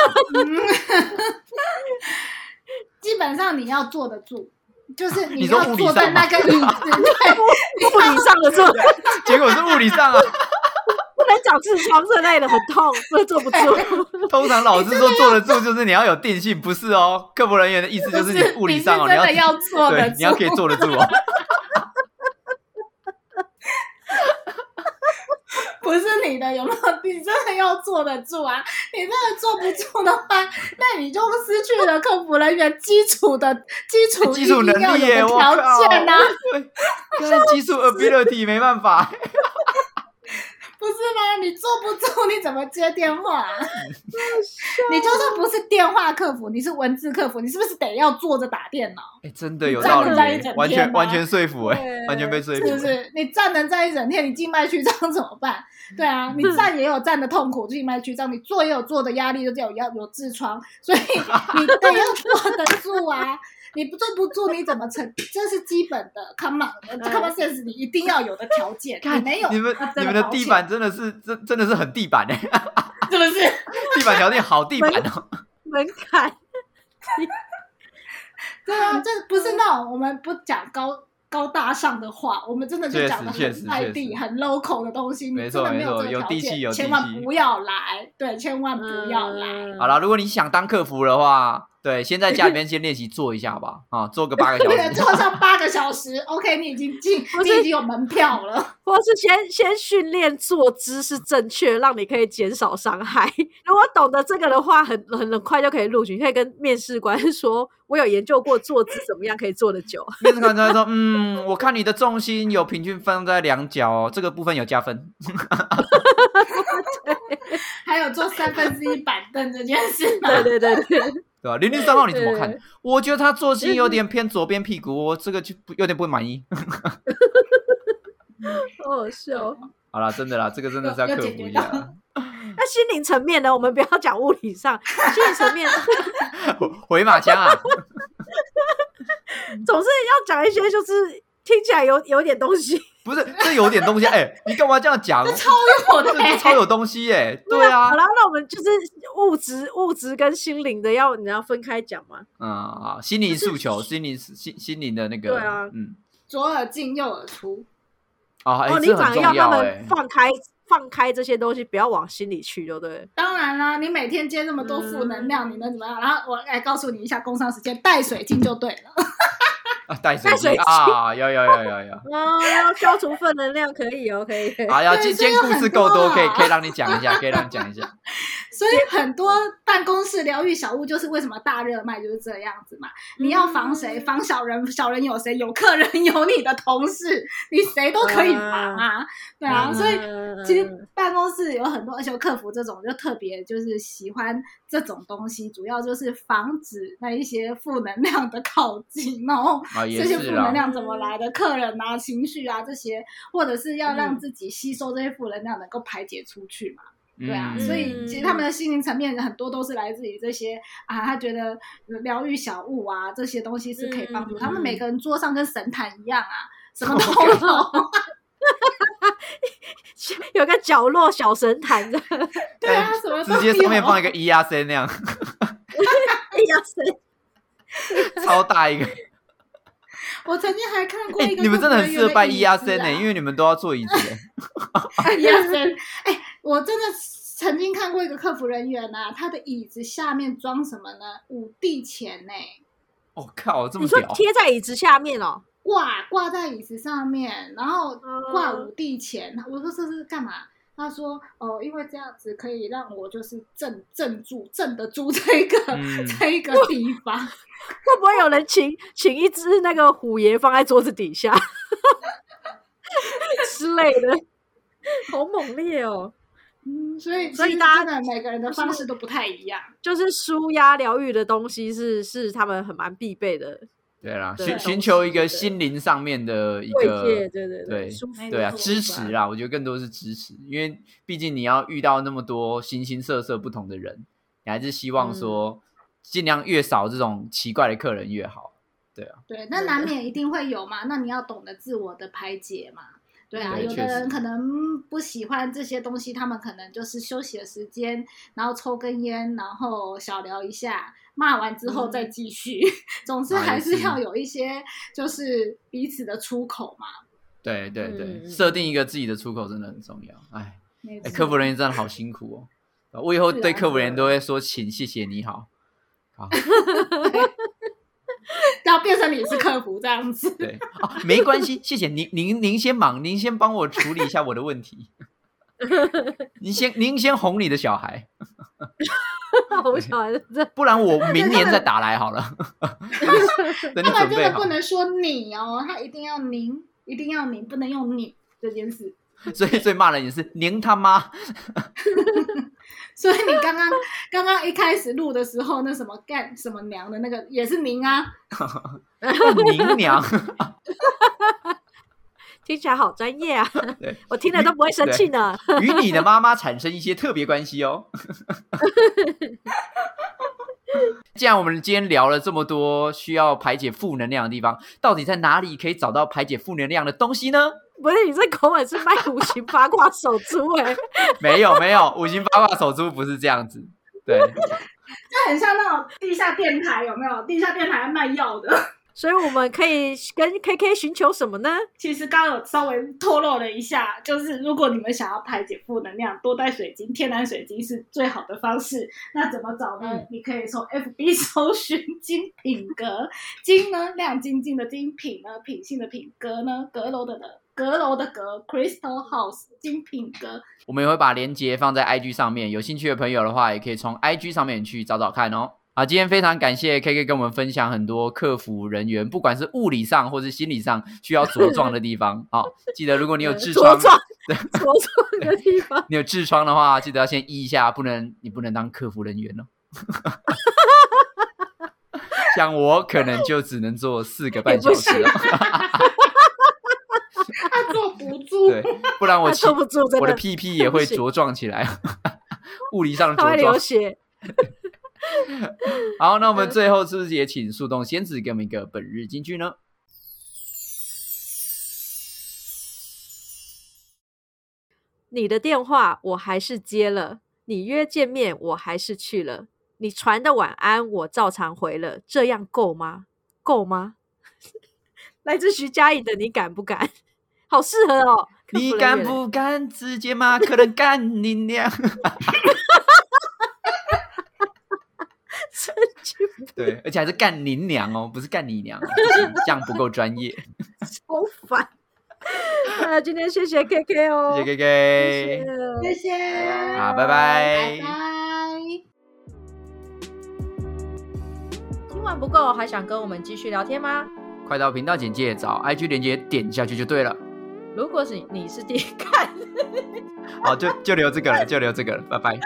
基本上你要坐得住，就是 <laughs> 你坐在那个椅子，对，物理上的坐，<laughs> 结果是物理上啊。不能讲痔疮之类的，很痛，<laughs> 所以坐不住。<laughs> 通常老师说坐得住，就是你要有定性，不是哦。<laughs> 客服人员的意思就是你物理上哦，你你是真的要坐得住，你要可以。坐得住哦。不是你的有没有？你真的要坐得住啊！你真的坐不住的话，那你就失去了客服人员基础的基础基础能力条！件呐、啊，基础 ability 没办法。不是吗？你坐不住，<laughs> 你怎么接电话、啊？你就算不是电话客服，你是文字客服，你是不是得要坐着打电脑？哎，真的有道理耶站一整，完天吗全完全说服哎对，完全被说服是。不是？你站能站一整天，你静脉曲张怎么办？对啊，你站也有站的痛苦，静脉曲张；你坐也有坐的压力，就是有要有痔疮，所以你得要坐得住啊。你不坐不住，你怎么成？这是基本的 common 呃 common sense，你一定要有的条件。你没有，你们你们的地板真的是真真的是很地板哎，是不是？<laughs> 地板条件好地板哦。门槛，<laughs> 对啊，这不是那种我们不讲高高大上的话，我们真的就确讲很在地、很 local 的东西。你没错真的没错这个条件有地气有地千万不要来，对，千万不要来。嗯好了，如果你想当客服的话，对，先在家里面先练习做一下吧，啊，做个八个小 <laughs> 对，时。坐上八个小时，OK，你已经进，不是你已经有门票了。或是先先训练坐姿是正确，让你可以减少伤害。<laughs> 如果懂得这个的话，很很很快就可以录取。你可以跟面试官说：“我有研究过坐姿怎么样可以坐得久。面试官就会说，嗯，我看你的重心有平均放在两脚哦，这个部分有加分。<laughs> 还有坐三分之一板凳这件事”对对对对，对吧？零零三号你怎么看？我觉得他坐姿有点偏左边屁股，我这个就不有点不满意。<laughs> 好好笑。好了，真的啦，这个真的是要克服一下。<laughs> 那心灵层面呢？我们不要讲物理上，心灵层面 <laughs> 回马枪啊！总是要讲一些就是听起来有有点东西。不是，这有点东西。哎、你干嘛这样讲？超有的、这超有东西哎、对啊好，了，那我们就是物质、物质跟心灵的要你要分开讲嘛。嗯，好，心灵诉求，心灵心心灵的那个，对啊嗯，左耳进右耳出。哦，哎、哦，你反而要他们放开放开这些东西，不要往心里去，对不对？当然啦，你每天接那么多负能量，你能怎么样？然后我来告诉你一下工商时间，带水晶就对了。啊，带水啊，有有有有有。啊，<laughs> 要消除负能量，可以哦，可以。可 <laughs> 以好，要对今今天故事够多，可以可以让你讲一下，<laughs> 可以让你讲一下。所以很多办公室疗愈小物就是为什么大热卖就是这样子嘛。你要防谁？防小人，小人有谁？有客人，有你的同事，你谁都可以防啊。对啊，嗯所以嗯其实办公室有很多，而且客服这种就特别就是喜欢这种东西，主要就是防止那一些负能量的靠近，然后啊，这些负。能量怎么来的，客人啊、情绪啊这些，或者是要让嗯自己吸收这些负能量，能够排解出去嘛。对啊，嗯所以其实他们的心灵层面很多都是来自于这些啊，他觉得疗愈小物啊这些东西是可以帮助、嗯他们每个人桌上跟神坛一样啊，什么 <laughs> 都有。<laughs> 有个角落小神坛的，<laughs> 对啊，什么都直接上面放一个 E R C 那样，，E R C 超大一个。我曾经还看过哎、一个、你们真的很适合办 E R C 呢、呢、因为你们都要坐椅子、欸。E R C，哎，我真的曾经看过一个客服人员呐、他的椅子下面装什么呢？五帝钱呢、我、哦靠，这么你说屌！贴在椅子下面哦？挂挂在椅子上面，然后挂嗯五帝钱。我说这是干嘛？他说哦，因为这样子可以让我就是镇镇住镇得住这个、嗯 <laughs> 这一个地方。<laughs> 会不会有人请请一只那个虎爷放在桌子底下 <laughs> 之类的？好猛烈哦！嗯，所以所以大家的每个人的方式都不太一样。就是舒压疗愈的东西是是他们很蛮必备的对啦，寻寻求一个心灵上面的一个，对对对对啊，支持啦，我觉得更多是支持，因为毕竟你要遇到那么多形形色色不同的人，你还是希望嗯说尽量越少这种奇怪的客人越好。对啊，对，那难免一定会有嘛。那你要懂得自我的排解嘛。对啊，有的人可能不喜欢这些东西，他们可能就是休息的时间，然后抽根烟，然后小聊一下，骂完之后再继续。<laughs> 总之还是是要有一些就是彼此的出口嘛。对对对，设定一个自己的出口真的很重要。哎，哎客服人员真的好辛苦哦。我以后对客服人员都会说请、谢谢、你好。好，<laughs> 要变成你是客服这样子。对哦，没关系，谢谢您，您您先忙，您先帮我处理一下我的问题。<laughs> 您先您先哄你的小孩，我小孩这不然我明年再打来好了。<laughs> 他们真的不。能说你哦，他一定要您，一定要您，不能用你这件事。所以所以骂人也是您他妈，<laughs> 所以你刚刚刚刚一开始录的时候，那什么干什么娘的那个也是您啊，<laughs> 您娘。听起来好专业啊！对，<laughs> 我听了都不会生气呢。与你的妈妈产生一些特别关系哦。<laughs> 既然我们今天聊了这么多需要排解负能量的地方，到底在哪里可以找到排解负能量的东西呢？不是你这口吻是卖五行八卦手珠哎、没有没有，五行八卦手珠不是这样子。对，<laughs> 这很像那种地下电台，有没有？地下电台卖药的。所以我们可以跟 KK 寻求什么呢？其实刚刚有稍微透露了一下，就是如果你们想要排解负能量，多带水晶，天然水晶是最好的方式。那怎么找呢？嗯你可以从 FB <laughs> 搜寻金品阁，金呢亮晶晶的金，品呢品性的品，阁呢阁楼的阁，阁楼的阁，Crystal House 精品阁。我们也会把链接放在 IG 上面，有兴趣的朋友的话，也可以从 IG 上面去找找看哦。好，今天非常感谢 KK 跟我们分享很多客服人员，不管是物理上或是心理上需要茁壮的地方。<laughs> 好、记得如果你有痔疮茁，<laughs> 壮，茁壮的地方。你有痔疮的话，记得要先医一下，不能你不能当客服人员哦。<laughs> 像我可能就只能做四个半小时了，他坐不住，对，不然我坐不住，我的的，屁屁也会茁壮起来，物理上的茁壮流。血。好，那我们最后是不是也请树洞仙子给我们一个本日金句呢？你的电话我还是接了，你约见面我还是去了，你传的晚安我照常回了，这样够吗？够吗？<laughs> 来自徐佳莹的你敢不敢？好适合哦！你敢不敢直接骂可能干你娘？<laughs> 神 <laughs> 经对，而且还是干您娘哦，不是干你娘 <laughs> 这样不够专业。<laughs> 好烦。那今天谢谢 KK 哦，谢谢 KK，谢谢，好，拜拜拜。拜。听完不够，还想跟我们继续聊天吗？快到频道简介找 IG 连接点下去就对了。如果是你是第一看，好，就就留这个了，就留这个了，拜拜。